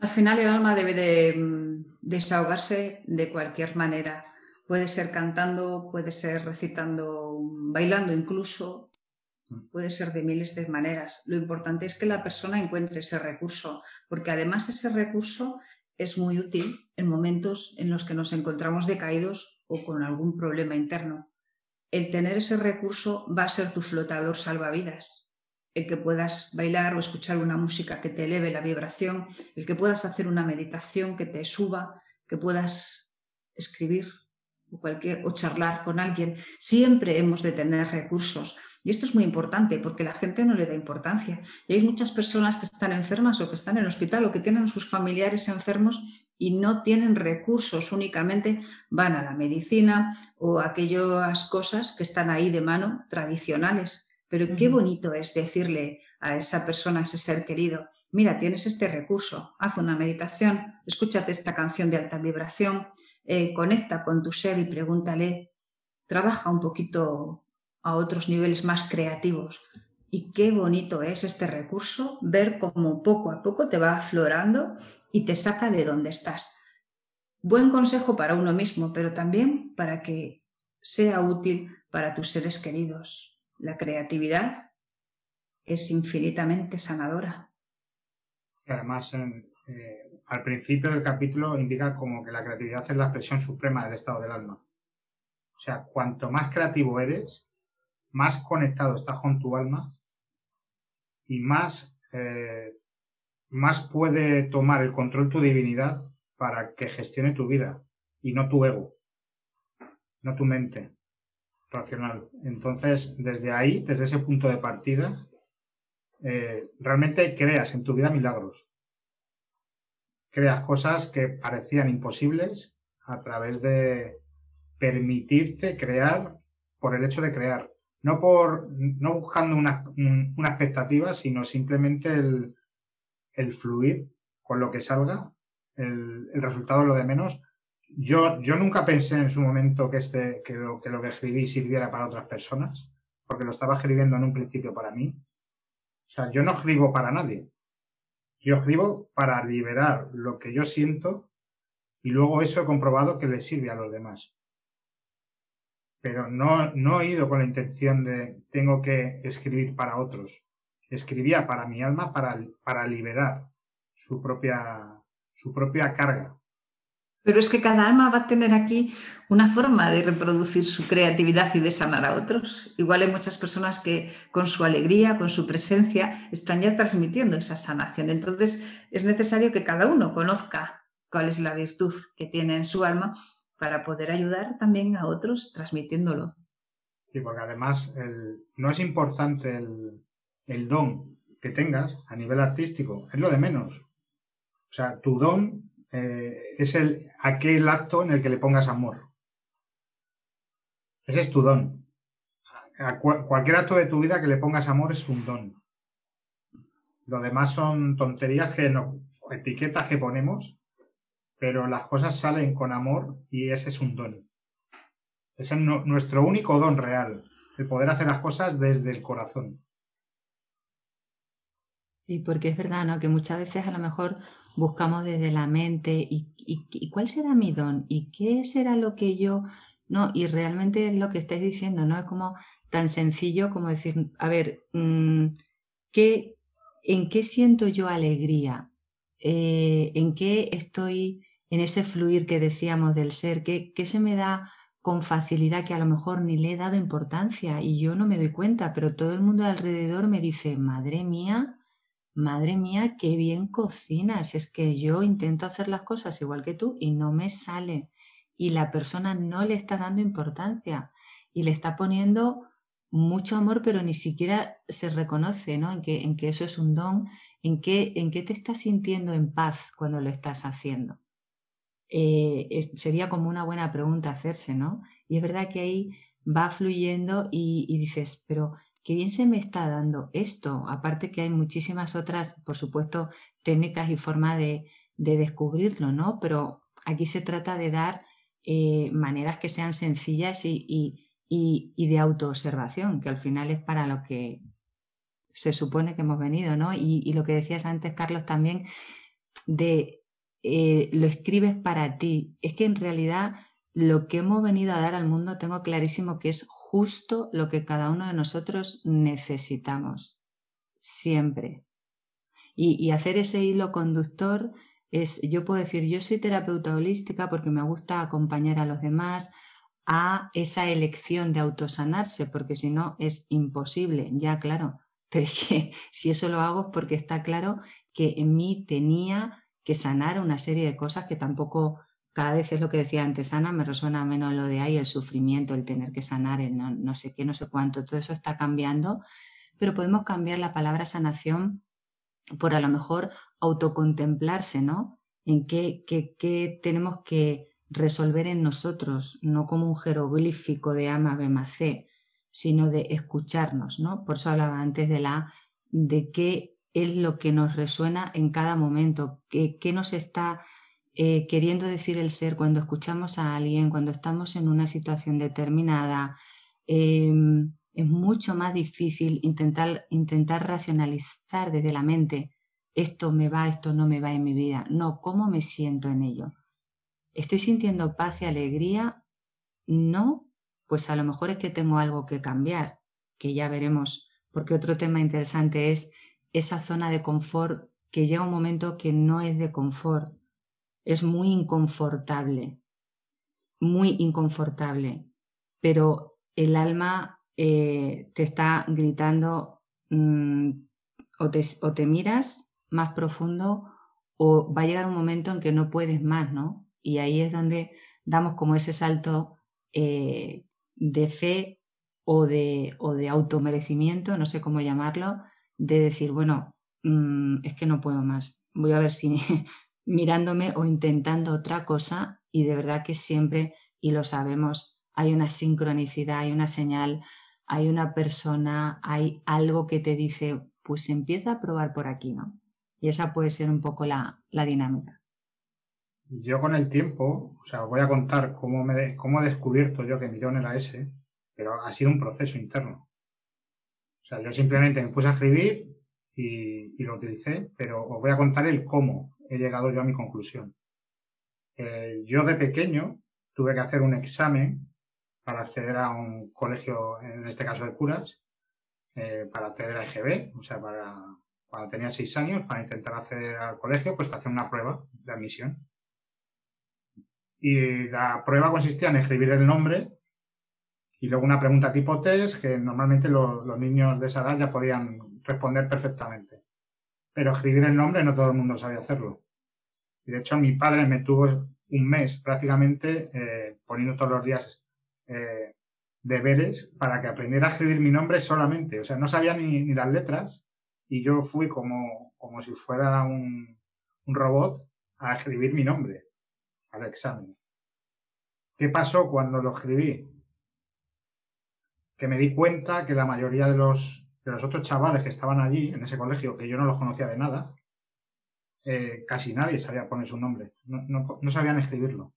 Al final el alma debe de mm, desahogarse de cualquier manera. Puede ser cantando, puede ser recitando, bailando incluso, mm. puede ser de miles de maneras. Lo importante es que la persona encuentre ese recurso, porque además ese recurso es muy útil en momentos en los que nos encontramos decaídos o con algún problema interno. El tener ese recurso va a ser tu flotador salvavidas. El que puedas bailar o escuchar una música que te eleve la vibración, el que puedas hacer una meditación que te suba, que puedas escribir o, cualquier, o charlar con alguien. Siempre hemos de tener recursos. Y esto es muy importante porque la gente no le da importancia. Y hay muchas personas que están enfermas o que están en el hospital o que tienen a sus familiares enfermos y no tienen recursos, únicamente van a la medicina o a aquellas cosas que están ahí de mano tradicionales. Pero qué bonito es decirle a esa persona, a ese ser querido, mira, tienes este recurso, haz una meditación, escúchate esta canción de alta vibración, eh, conecta con tu ser y pregúntale, trabaja un poquito a otros niveles más creativos. Y qué bonito es este recurso, ver cómo poco a poco te va aflorando y te saca de donde estás. Buen consejo para uno mismo, pero también para que sea útil para tus seres queridos. La creatividad es infinitamente sanadora. Además, eh, al principio del capítulo indica como que la creatividad es la expresión suprema del estado del alma. O sea, cuanto más creativo eres, más conectado estás con tu alma y más, eh, más puede tomar el control tu divinidad para que gestione tu vida y no tu ego, no tu mente racional. Entonces, desde ahí, desde ese punto de partida, eh, realmente creas en tu vida milagros. Creas cosas que parecían imposibles a través de permitirte crear por el hecho de crear no por no buscando una, expectativa, sino simplemente el, fluir con lo que salga, el, resultado lo de menos. Yo, yo nunca pensé en su momento que, este, que lo que escribí sirviera para otras personas, porque lo estaba escribiendo en un principio para mí. O sea, yo no escribo para nadie. Yo escribo para liberar lo que yo siento y luego eso he comprobado que le sirve a los demás pero no, no he ido con la intención de tengo que escribir para otros. Escribía para mi alma para, para liberar su propia, su propia carga. Pero es que cada alma va a tener aquí una forma de reproducir su creatividad y de sanar a otros. Igual hay muchas personas que con su alegría, con su presencia, están ya transmitiendo esa sanación. Entonces es necesario que cada uno conozca cuál es la virtud que tiene en su alma para poder ayudar también a otros transmitiéndolo. Sí, porque además no es importante el, don que tengas a nivel artístico, es lo de menos. O sea, tu don eh, es el, aquel acto en el que le pongas amor. Ese es tu don. cualquier acto de tu vida que le pongas amor es un don. Lo demás son tonterías que no, etiquetas que ponemos pero las cosas salen con amor y ese es un don. Ese es nuestro único don real, el poder hacer las cosas desde el corazón. Sí, porque es verdad, ¿no? Que muchas veces a lo mejor buscamos desde la mente y, cuál será mi don y qué será lo que yo, ¿no? Y realmente es lo que estáis diciendo, ¿no? Es como tan sencillo como decir, a ver, mm, ¿qué, ¿en qué siento yo alegría? Eh, ¿En qué estoy en ese fluir que decíamos del ser, ¿qué, se me da con facilidad que a lo mejor ni le he dado importancia y yo no me doy cuenta, pero todo el mundo alrededor me dice, madre mía, madre mía, qué bien cocinas. Es que yo intento hacer las cosas igual que tú y no me sale. Y la persona no le está dando importancia y le está poniendo mucho amor, pero ni siquiera se reconoce ¿no? en, que, eso es un don, en que, te estás sintiendo en paz cuando lo estás haciendo. Eh, sería como una buena pregunta hacerse, ¿no? Y es verdad que ahí va fluyendo y, dices, pero qué bien se me está dando esto. Aparte que hay muchísimas otras, por supuesto, técnicas y formas de, descubrirlo, ¿no? Pero aquí se trata de dar eh, maneras que sean sencillas y, y, de autoobservación, que al final es para lo que se supone que hemos venido, ¿no? Y, lo que decías antes, Carlos, también de eh, lo escribes para ti. Es que en realidad lo que hemos venido a dar al mundo tengo clarísimo que es justo lo que cada uno de nosotros necesitamos, siempre. Y, hacer ese hilo conductor es, yo puedo decir, yo soy terapeuta holística porque me gusta acompañar a los demás, a esa elección de autosanarse, porque si no es imposible, ya claro. Pero es que si eso lo hago es porque está claro que en mí tenía que sanar una serie de cosas que tampoco, cada vez es lo que decía antes Ana, me resuena menos lo de ahí, el sufrimiento, el tener que sanar, el no, no sé qué, no sé cuánto, todo eso está cambiando, pero podemos cambiar la palabra sanación por a lo mejor autocontemplarse, ¿no? En qué, qué, qué tenemos que resolver en nosotros, no como un jeroglífico de ama, bema, c, sino de escucharnos, ¿no? Por eso hablaba antes de la de qué es lo que nos resuena en cada momento, qué, qué nos está eh, queriendo decir el ser cuando escuchamos a alguien, cuando estamos en una situación determinada. Em, es mucho más difícil intentar, intentar racionalizar desde la mente esto me va, esto no me va en mi vida. No, ¿cómo me siento en ello? ¿Estoy sintiendo paz y alegría? No, pues a lo mejor es que tengo algo que cambiar, que ya veremos, porque otro tema interesante es esa zona de confort que llega un momento que no es de confort, es muy inconfortable, muy inconfortable, pero el alma eh, te está gritando mm, o, te, o te miras más profundo o va a llegar un momento en que no puedes más, ¿no? Y ahí es donde damos como ese salto eh, de fe o de, o de automerecimiento, no sé cómo llamarlo, de decir, bueno, mm, es que no puedo más. Voy a ver si mirándome o intentando otra cosa y de verdad que siempre, y lo sabemos, hay una sincronicidad, hay una señal, hay una persona, hay algo que te dice, pues empieza a probar por aquí, ¿no? Y esa puede ser un poco la dinámica. Yo con el tiempo, o sea, voy a contar cómo, me, cómo he descubierto yo que mi don era ese, pero ha sido un proceso interno. O sea, yo simplemente me puse a escribir y, lo utilicé, pero os voy a contar el cómo he llegado yo a mi conclusión. Eh, yo de pequeño tuve que hacer un examen para acceder a un colegio, en este caso de curas, eh, para acceder a EGB, o sea, para cuando tenía seis años, para intentar acceder al colegio, pues hacer una prueba de admisión. Y la prueba consistía en escribir el nombre y luego una pregunta tipo test que normalmente los, niños de esa edad ya podían responder perfectamente. Pero escribir el nombre no todo el mundo sabía hacerlo. Y de hecho mi padre me tuvo un mes prácticamente eh, poniendo todos los días eh, deberes para que aprendiera a escribir mi nombre solamente. O sea, no sabía ni, ni las letras y yo fui como, como si fuera un, un robot a escribir mi nombre al examen. ¿Qué pasó cuando lo escribí? Que me di cuenta que la mayoría de los, de los otros chavales que estaban allí, en ese colegio, que yo no los conocía de nada, eh, casi nadie sabía poner su nombre, no, sabían escribirlo.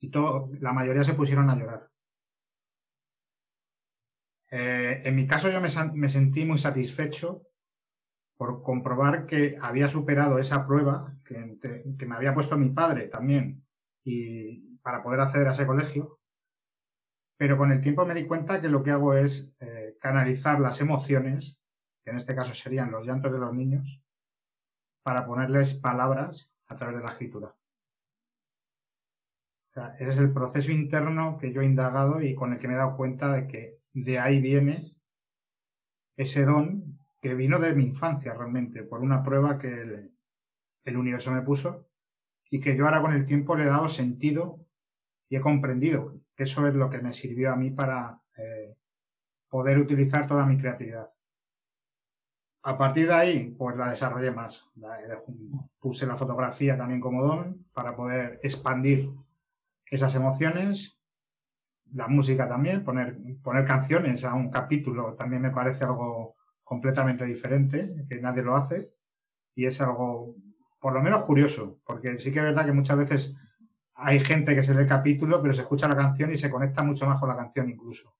Y todo, la mayoría se pusieron a llorar. Eh, en mi caso yo me, me, sentí muy satisfecho por comprobar que había superado esa prueba que, que, me había puesto mi padre también y para poder acceder a ese colegio. Pero con el tiempo me di cuenta que lo que hago es eh, canalizar las emociones, que en este caso serían los llantos de los niños, para ponerles palabras a través de la escritura. ese es el proceso interno que yo he indagado y con el que me he dado cuenta de que de ahí viene ese don que vino de mi infancia realmente, por una prueba que el, el universo me puso y que yo ahora con el tiempo le he dado sentido y he comprendido que eso es lo que me sirvió a mí para eh, poder utilizar toda mi creatividad. A partir de ahí, pues la desarrollé más. puse la fotografía también como don para poder expandir esas emociones. La música también, poner, poner canciones a un capítulo también me parece algo completamente diferente, que nadie lo hace. Y es algo, por lo menos, curioso, porque sí que es verdad que muchas veces hay gente que se lee el capítulo, pero se escucha la canción y se conecta mucho más con la canción incluso.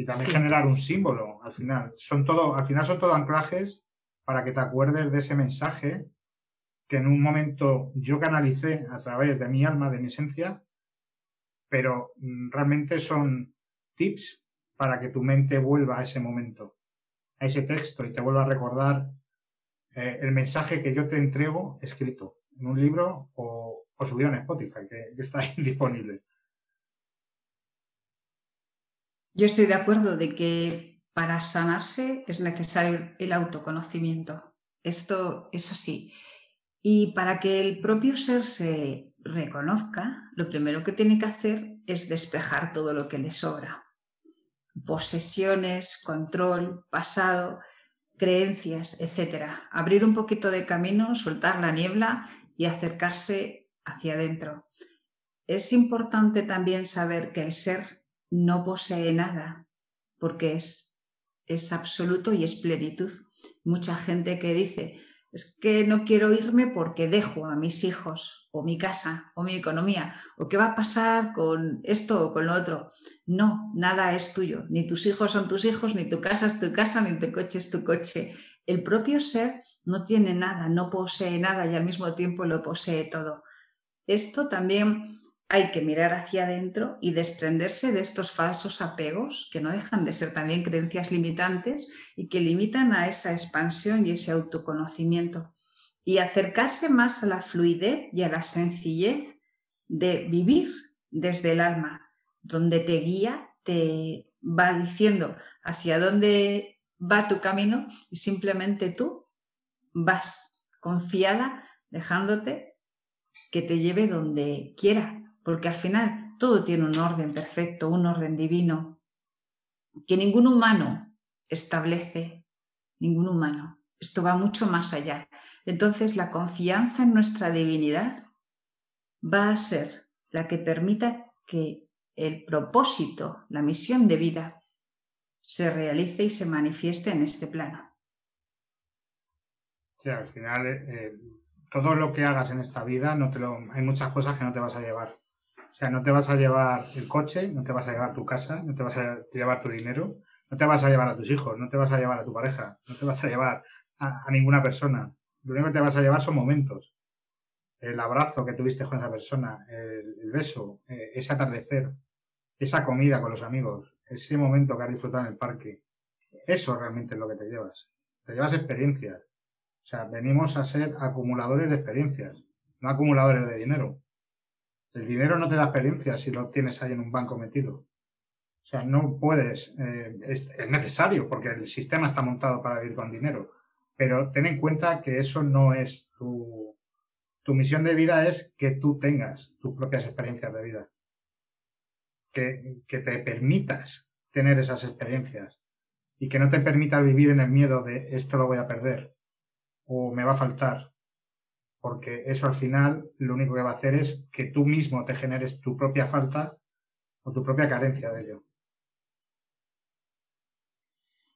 Y también generar un símbolo al final. Son todo, al final son todo anclajes para que te acuerdes de ese mensaje que en un momento yo canalicé a través de mi alma, de mi esencia, pero mm, realmente son tips para que tu mente vuelva a ese momento, a ese texto y te vuelva a recordar eh, el mensaje que yo te entrego escrito en un libro o, o subido en Spotify, que, está disponible. Yo estoy de acuerdo de que para sanarse es necesario el autoconocimiento. Esto es así. Y para que el propio ser se reconozca, lo primero que tiene que hacer es despejar todo lo que le sobra. Posesiones, control, pasado, creencias, etc. Abrir un poquito de camino, soltar la niebla y acercarse hacia adentro. Es importante también saber que el ser no posee nada, porque es, es absoluto y es plenitud. Mucha gente que dice, es que no quiero irme porque dejo a mis hijos o mi casa o mi economía o qué va a pasar con esto o con lo otro. No, nada es tuyo. Ni tus hijos son tus hijos, ni tu casa es tu casa, ni tu coche es tu coche. El propio ser no tiene nada, no posee nada y al mismo tiempo lo posee todo. Esto también hay que mirar hacia adentro y desprenderse de estos falsos apegos que no dejan de ser también creencias limitantes y que limitan a esa expansión y ese autoconocimiento. Y acercarse más a la fluidez y a la sencillez de vivir desde el alma, donde te guía, te va diciendo hacia dónde va tu camino y simplemente tú vas confiada, dejándote que te lleve donde quiera, porque al final todo tiene un orden perfecto, un orden divino, que ningún humano establece, ningún humano. Esto va mucho más allá. Entonces la confianza en nuestra divinidad va a ser la que permita que el propósito, la misión de vida, se realice y se manifieste en este plano. Sí, al final eh, todo lo que hagas en esta vida, no te lo, hay muchas cosas que no te vas a llevar. O sea, no te vas a llevar el coche, no te vas a llevar tu casa, no te vas a llevar tu dinero, no te vas a llevar a tus hijos, no te vas a llevar a tu pareja, no te vas a llevar a, ninguna persona. Lo único que te vas a llevar son momentos. El abrazo que tuviste con esa persona, el, beso, eh, ese atardecer, esa comida con los amigos, ese momento que has disfrutado en el parque. Eso realmente es lo que te llevas. Te llevas experiencias o sea, venimos a ser acumuladores de experiencias, no acumuladores de dinero. El dinero no te da experiencias si lo tienes ahí en un banco metido. O sea, no puedes, eh, es, necesario porque el sistema está montado para vivir con dinero. Pero ten en cuenta que eso no es tu, tu misión de vida, es que tú tengas tus propias experiencias de vida. Que, que te permitas tener esas experiencias y que no te permita vivir en el miedo de esto lo voy a perder o me va a faltar, porque eso al final lo único que va a hacer es que tú mismo te generes tu propia falta o tu propia carencia de ello.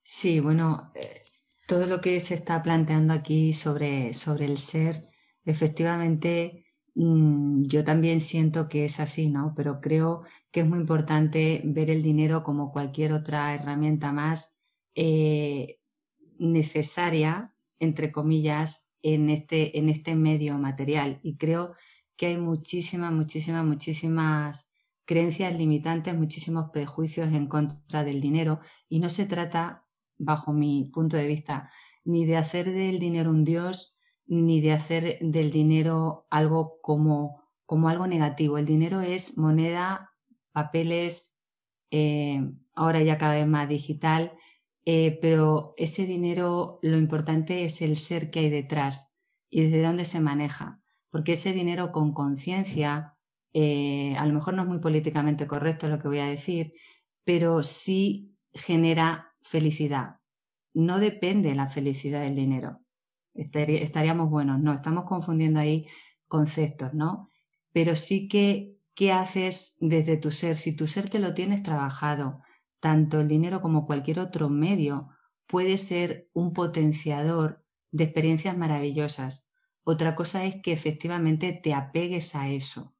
Sí, bueno, eh, todo lo que se está planteando aquí sobre, sobre el ser, efectivamente, mm, yo también siento que es así, ¿no? Pero creo que es muy importante ver el dinero como cualquier otra herramienta más eh, necesaria entre comillas, en este, en este medio material. Y creo que hay muchísimas, muchísimas, muchísimas creencias limitantes, muchísimos prejuicios en contra del dinero. Y no se trata, bajo mi punto de vista, ni de hacer del dinero un dios, ni de hacer del dinero algo como, como algo negativo. El dinero es moneda, papeles, eh, ahora ya cada vez más digital, eh, pero ese dinero lo importante es el ser que hay detrás y desde dónde se maneja, porque ese dinero con conciencia, eh, a lo mejor no es muy políticamente correcto lo que voy a decir, pero sí genera felicidad. No depende la felicidad del dinero. estaríamos buenos, no, estamos confundiendo ahí conceptos, ¿no? Pero sí que, ¿qué haces desde tu ser? Si tu ser te lo tienes trabajado, tanto el dinero como cualquier otro medio puede ser un potenciador de experiencias maravillosas. Otra cosa es que efectivamente te apegues a eso.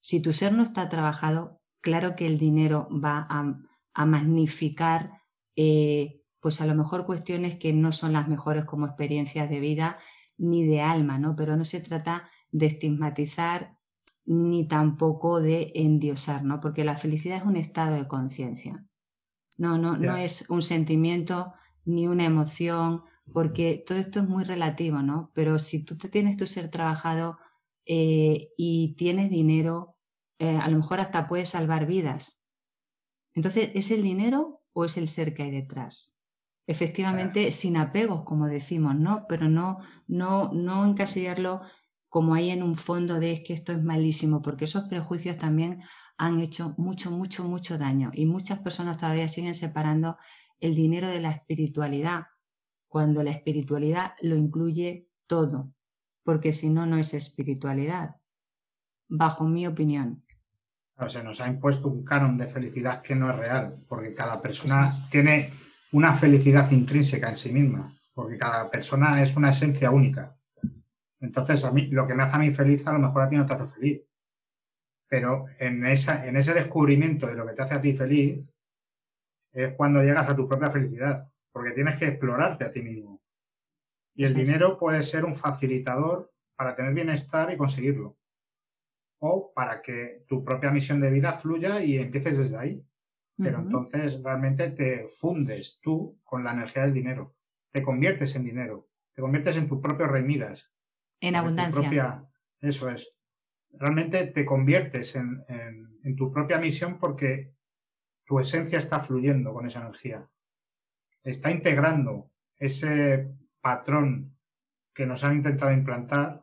Si tu ser no está trabajado, claro que el dinero va a, magnificar, eh, pues a lo mejor cuestiones que no son las mejores como experiencias de vida ni de alma, ¿no? Pero no se trata de estigmatizar ni tampoco de endiosar, ¿no? Porque la felicidad es un estado de conciencia. No, no, no es un sentimiento ni una emoción, porque todo esto es muy relativo, ¿no? Pero si tú te tienes tu ser trabajado eh, y tienes dinero, eh, a lo mejor hasta puedes salvar vidas. Entonces, ¿es el dinero o es el ser que hay detrás? Efectivamente, sin apegos, como decimos, ¿no? Pero no, no, no encasillarlo como hay en un fondo de es que esto es malísimo, porque esos prejuicios también han hecho mucho, mucho, mucho daño y muchas personas todavía siguen separando el dinero de la espiritualidad, cuando la espiritualidad lo incluye todo, porque si no, no es espiritualidad, bajo mi opinión. O sea, nos ha impuesto un canon de felicidad que no es real, porque cada persona tiene una felicidad intrínseca en sí misma, porque cada persona es una esencia única. Entonces, a mí, lo que me hace a mí feliz, a lo mejor a ti no te hace feliz. Pero en, esa, en ese descubrimiento de lo que te hace a ti feliz, es cuando llegas a tu propia felicidad, porque tienes que explorarte a ti mismo. Y el dinero puede ser un facilitador para tener bienestar y conseguirlo. O para que tu propia misión de vida fluya y empieces desde ahí. Pero entonces realmente te fundes tú con la energía del dinero. Te conviertes en dinero. Te conviertes en tu propio rey Midas. En abundancia. eso es realmente te conviertes en, tu propia misión porque tu esencia está fluyendo con esa energía. Está integrando ese patrón que nos han intentado implantar,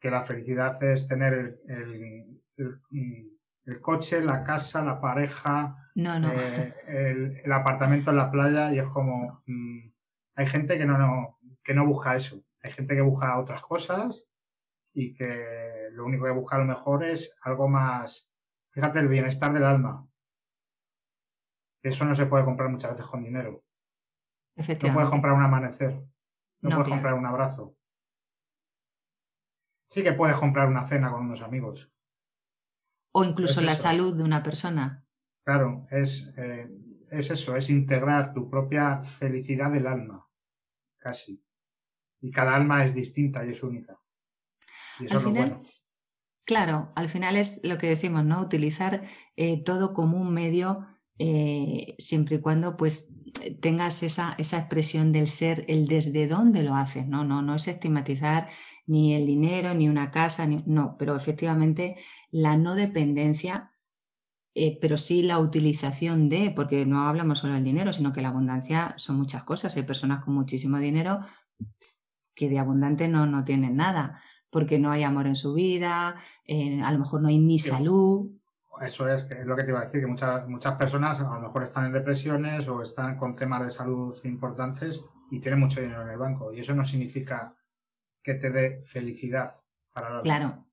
que la felicidad es tener el, coche, la casa, la pareja, eh, el, apartamento en la playa y es como... Mm, hay gente que no, que no busca eso. Hay gente que busca otras cosas y que lo único que busca a lo mejor es algo más, fíjate, el bienestar del alma. Eso no se puede comprar muchas veces con dinero. No puedes comprar un amanecer, no, puedes comprar un abrazo. Sí que puedes comprar una cena con unos amigos. O incluso la salud de una persona. Claro, es, eh, es eso, es integrar tu propia felicidad del alma, casi. Y cada alma es distinta y es única al final, Claro, al final es lo que decimos, ¿no? Utilizar eh, todo como un medio eh, siempre y cuando pues tengas esa, esa, expresión del ser, el desde dónde lo haces, ¿no? No, no es estigmatizar ni el dinero, ni una casa, ni, no, pero efectivamente la no dependencia, eh, pero sí la utilización de, porque no hablamos solo del dinero, sino que la abundancia son muchas cosas. Hay personas con muchísimo dinero que de abundante no, no tienen nada porque no hay amor en su vida, eh, a lo mejor no hay ni salud. Eso es, lo que te iba a decir, que muchas, muchas personas a lo mejor están en depresiones o están con temas de salud importantes y tienen mucho dinero en el banco. Y eso no significa que te dé felicidad para la Claro.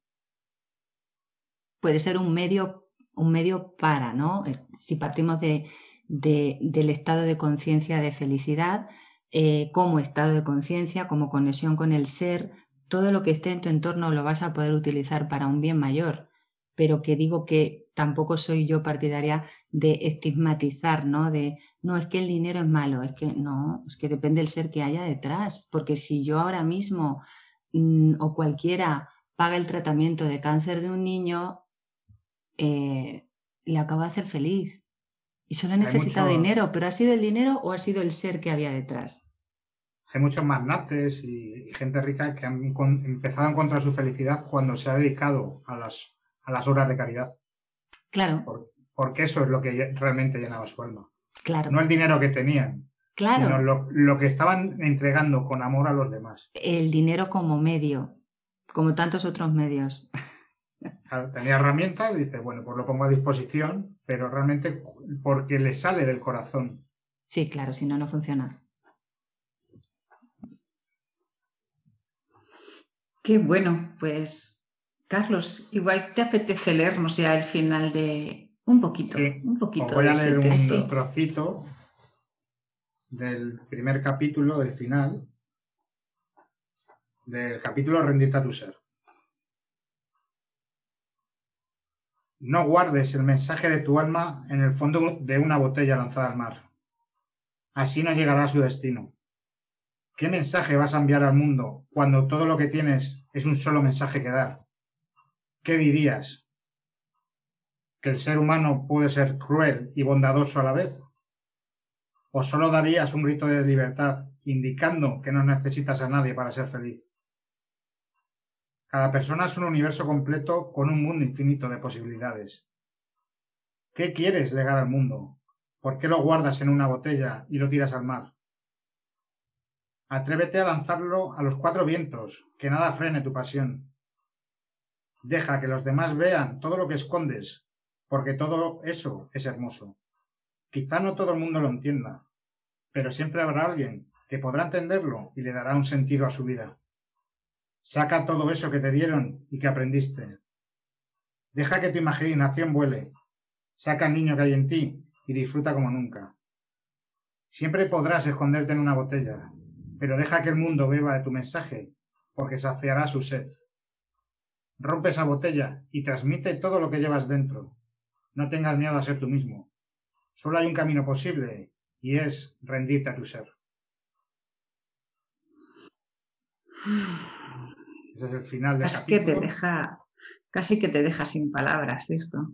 Puede ser un medio, un medio para, ¿no? Eh, si partimos de, del estado de conciencia de felicidad, eh, como estado de conciencia, como conexión con el ser, todo lo que esté en tu entorno lo vas a poder utilizar para un bien mayor, pero que digo que tampoco soy yo partidaria de estigmatizar, ¿no? De, no, es que el dinero es malo, es que no, es que depende del ser que haya detrás, porque si yo ahora mismo mm, o cualquiera paga el tratamiento de cáncer de un niño, eh, le acabo de hacer feliz. Y solo he necesitado dinero, pero ¿ha sido el dinero o ha sido el ser que había detrás? Hay muchos magnates y, gente rica que han empezado a encontrar su felicidad cuando se ha dedicado a las, a las obras de caridad. Claro. porque eso es lo que realmente llenaba su alma. Claro. No el dinero que tenían, claro. sino lo, lo que estaban entregando con amor a los demás. El dinero como medio, como tantos otros medios. tenía herramientas y dice, bueno, pues lo pongo a disposición, pero realmente porque le sale del corazón. Sí, claro, si no, no funciona. Qué bueno, pues Carlos, igual te apetece leernos ya el final de un poquito, un poquito voy a leer un trocito del primer capítulo, del final, del capítulo Rendirte a tu ser. No guardes el mensaje de tu alma en el fondo de una botella lanzada al mar. Así no llegará a su destino. ¿Qué mensaje vas a enviar al mundo cuando todo lo que tienes es un solo mensaje que dar? ¿Qué dirías? ¿Que el ser humano puede ser cruel y bondadoso a la vez? ¿O solo darías un grito de libertad indicando que no necesitas a nadie para ser feliz? Cada persona es un universo completo con un mundo infinito de posibilidades. ¿Qué quieres legar al mundo? ¿Por qué lo guardas en una botella y lo tiras al mar? Atrévete a lanzarlo a los cuatro vientos, que nada frene tu pasión. Deja que los demás vean todo lo que escondes, porque todo eso es hermoso. Quizá no todo el mundo lo entienda, pero siempre habrá alguien que podrá entenderlo y le dará un sentido a su vida. Saca todo eso que te dieron y que aprendiste. Deja que tu imaginación vuele. Saca al niño que hay en ti y disfruta como nunca. Siempre podrás esconderte en una botella, pero deja que el mundo beba de tu mensaje, porque saciará su sed. Rompe esa botella y transmite todo lo que llevas dentro. No tengas miedo a ser tú mismo. Solo hay un camino posible, y es rendirte a tu ser. Ese es el final del casi Que te deja, casi que te deja sin palabras esto.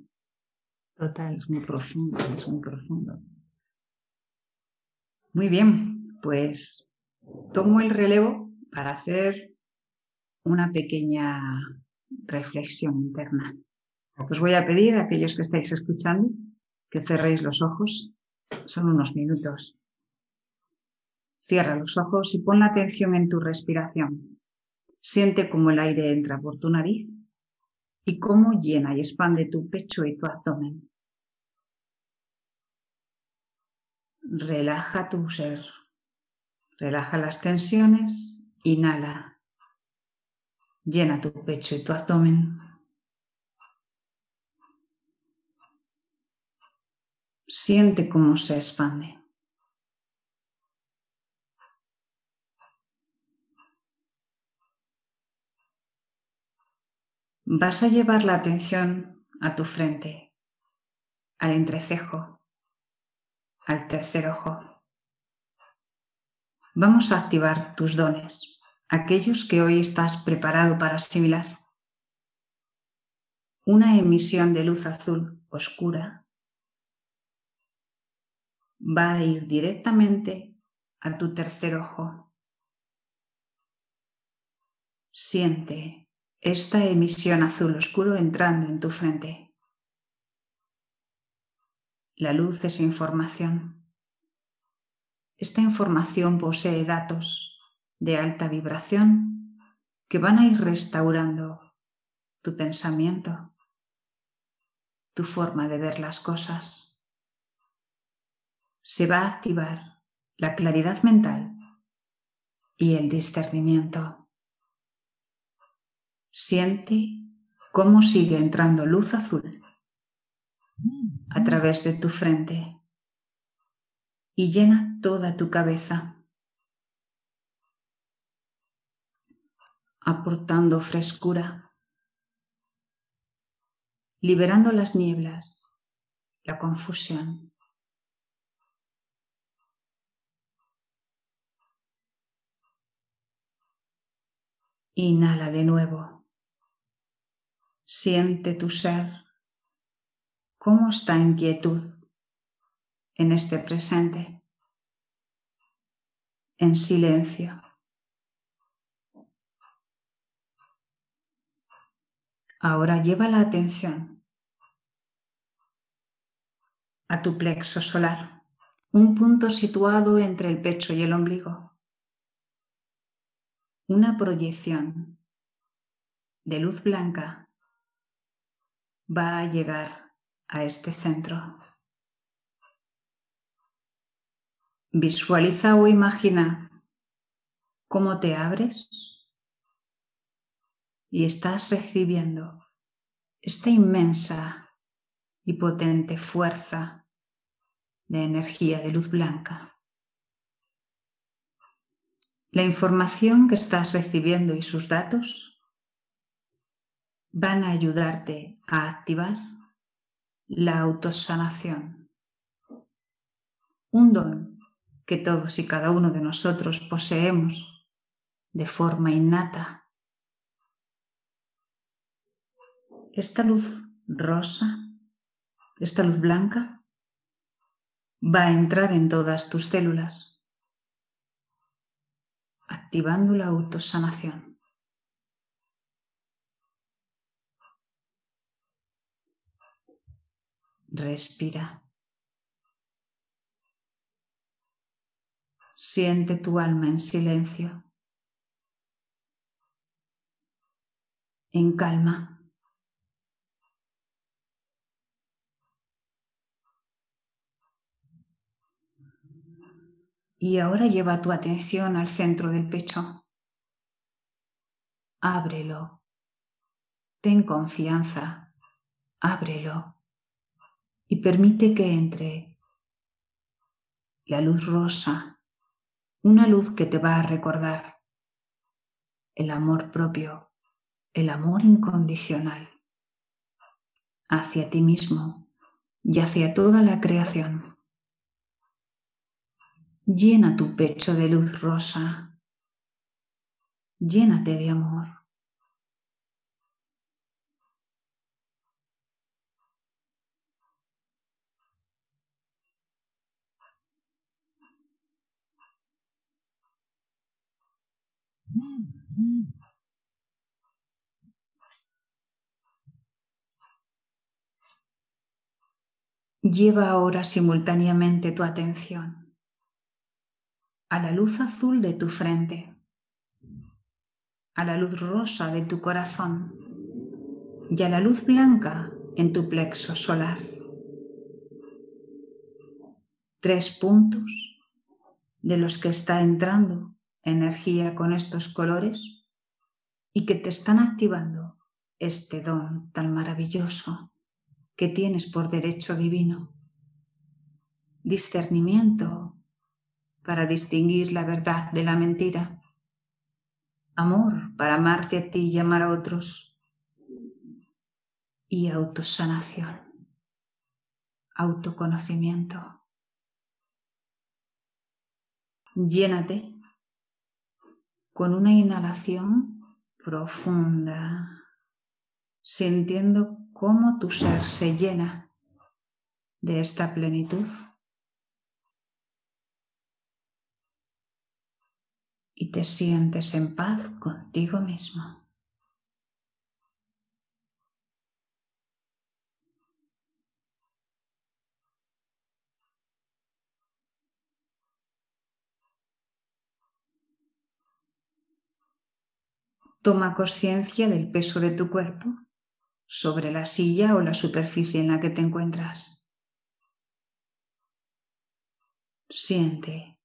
Total. Es muy profundo, es muy profundo. Muy bien, pues tomo el relevo para hacer una pequeña reflexión interna. Os voy a pedir a aquellos que estáis escuchando que cerréis los ojos. Son unos minutos. Cierra los ojos y pon la atención en tu respiración. Siente cómo el aire entra por tu nariz y cómo llena y expande tu pecho y tu abdomen. Relaja tu ser. Relaja las tensiones, inhala. Llena tu pecho y tu abdomen. Siente cómo se expande. Vas a llevar la atención a tu frente, al entrecejo, al tercer ojo. Vamos a activar tus dones, aquellos que hoy estás preparado para asimilar. Una emisión de luz azul oscura va a ir directamente a tu tercer ojo. Siente esta emisión azul oscuro entrando en tu frente. La luz es información. Esta información posee datos de alta vibración que van a ir restaurando tu pensamiento, tu forma de ver las cosas. Se va a activar la claridad mental y el discernimiento. Siente cómo sigue entrando luz azul a través de tu frente y llena toda tu cabeza, aportando frescura, liberando las nieblas, la confusión. Inhala de nuevo. Siente tu ser, cómo está en quietud en este presente. en silencio. Ahora lleva la atención a tu plexo solar, un punto situado entre el pecho y el ombligo. Una proyección de luz blanca va a llegar a este centro. Visualiza o imagina cómo te abres y estás recibiendo esta inmensa y potente fuerza de energía de luz blanca. La información que estás recibiendo y sus datos van a ayudarte a activar la autosanación, un don que todos y cada uno de nosotros poseemos de forma innata. Esta luz rosa, esta luz blanca, va a entrar en todas tus células, activando la autosanación. Respira. Siente tu alma en silencio, en calma. Y ahora lleva tu atención al centro del pecho. Ábrelo. Ten confianza. Ábrelo. Y permite que entre la luz rosa, una luz que te va a recordar el amor propio, el amor incondicional hacia ti mismo y hacia toda la creación. Llena tu pecho de luz rosa. Llénate de amor. Lleva ahora simultáneamente tu atención a la luz azul de tu frente, a la luz rosa de tu corazón y a la luz blanca en tu plexo solar. Tres puntos de los que está entrando energía con estos colores y que te están activando este don tan maravilloso que tienes por derecho divino. Discernimiento para distinguir la verdad de la mentira. Amor para amarte a ti y amar a otros. Y autosanación, autoconocimiento. Llénate con una inhalación profunda, sintiendo cómo tu ser se llena de esta plenitud y te sientes en paz contigo mismo. Toma conciencia del peso de tu cuerpo sobre la silla o la superficie en la que te encuentras. Siente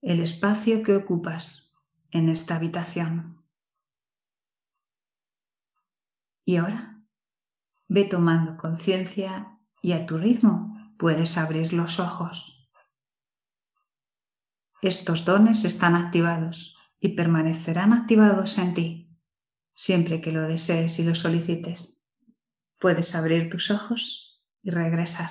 el espacio que ocupas en esta habitación. Y ahora ve tomando conciencia y a tu ritmo puedes abrir los ojos. Estos dones están activados y permanecerán activados en ti siempre que lo desees y lo solicites. Puedes abrir tus ojos y regresar.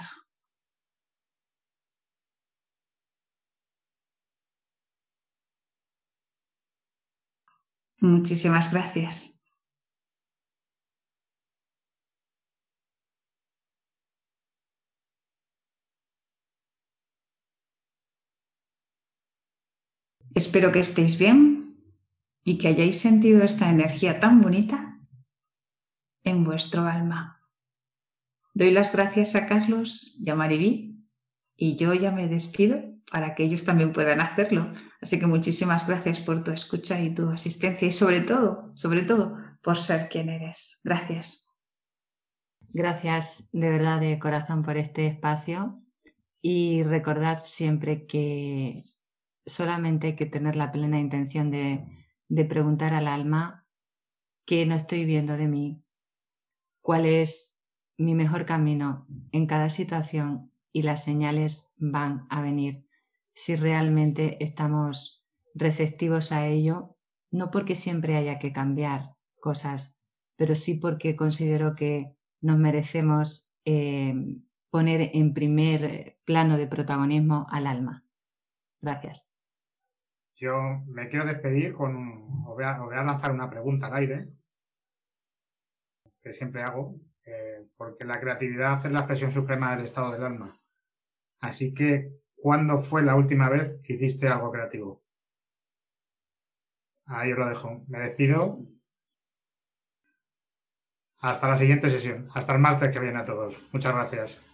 Muchísimas gracias. Espero que estéis bien y que hayáis sentido esta energía tan bonita en vuestro alma. Doy las gracias a Carlos y a Maribí y yo ya me despido para que ellos también puedan hacerlo. Así que muchísimas gracias por tu escucha y tu asistencia y sobre todo, sobre todo, por ser quien eres. Gracias. Gracias de verdad de corazón por este espacio y recordad siempre que solamente hay que tener la plena intención de, de preguntar al alma qué no estoy viendo de mí, cuál es mi mejor camino en cada situación y las señales van a venir si realmente estamos receptivos a ello, no porque siempre haya que cambiar cosas, pero sí porque considero que nos merecemos eh, poner en primer plano de protagonismo al alma. Gracias. Yo me quiero despedir con, os voy, a, lanzar una pregunta al aire, que siempre hago, eh, porque la creatividad es la expresión suprema del estado del alma. Así que, ¿Cuándo fue la última vez que hiciste algo creativo? Ahí os lo dejo. Me despido. Hasta la siguiente sesión. Hasta el martes que viene a todos. Muchas gracias.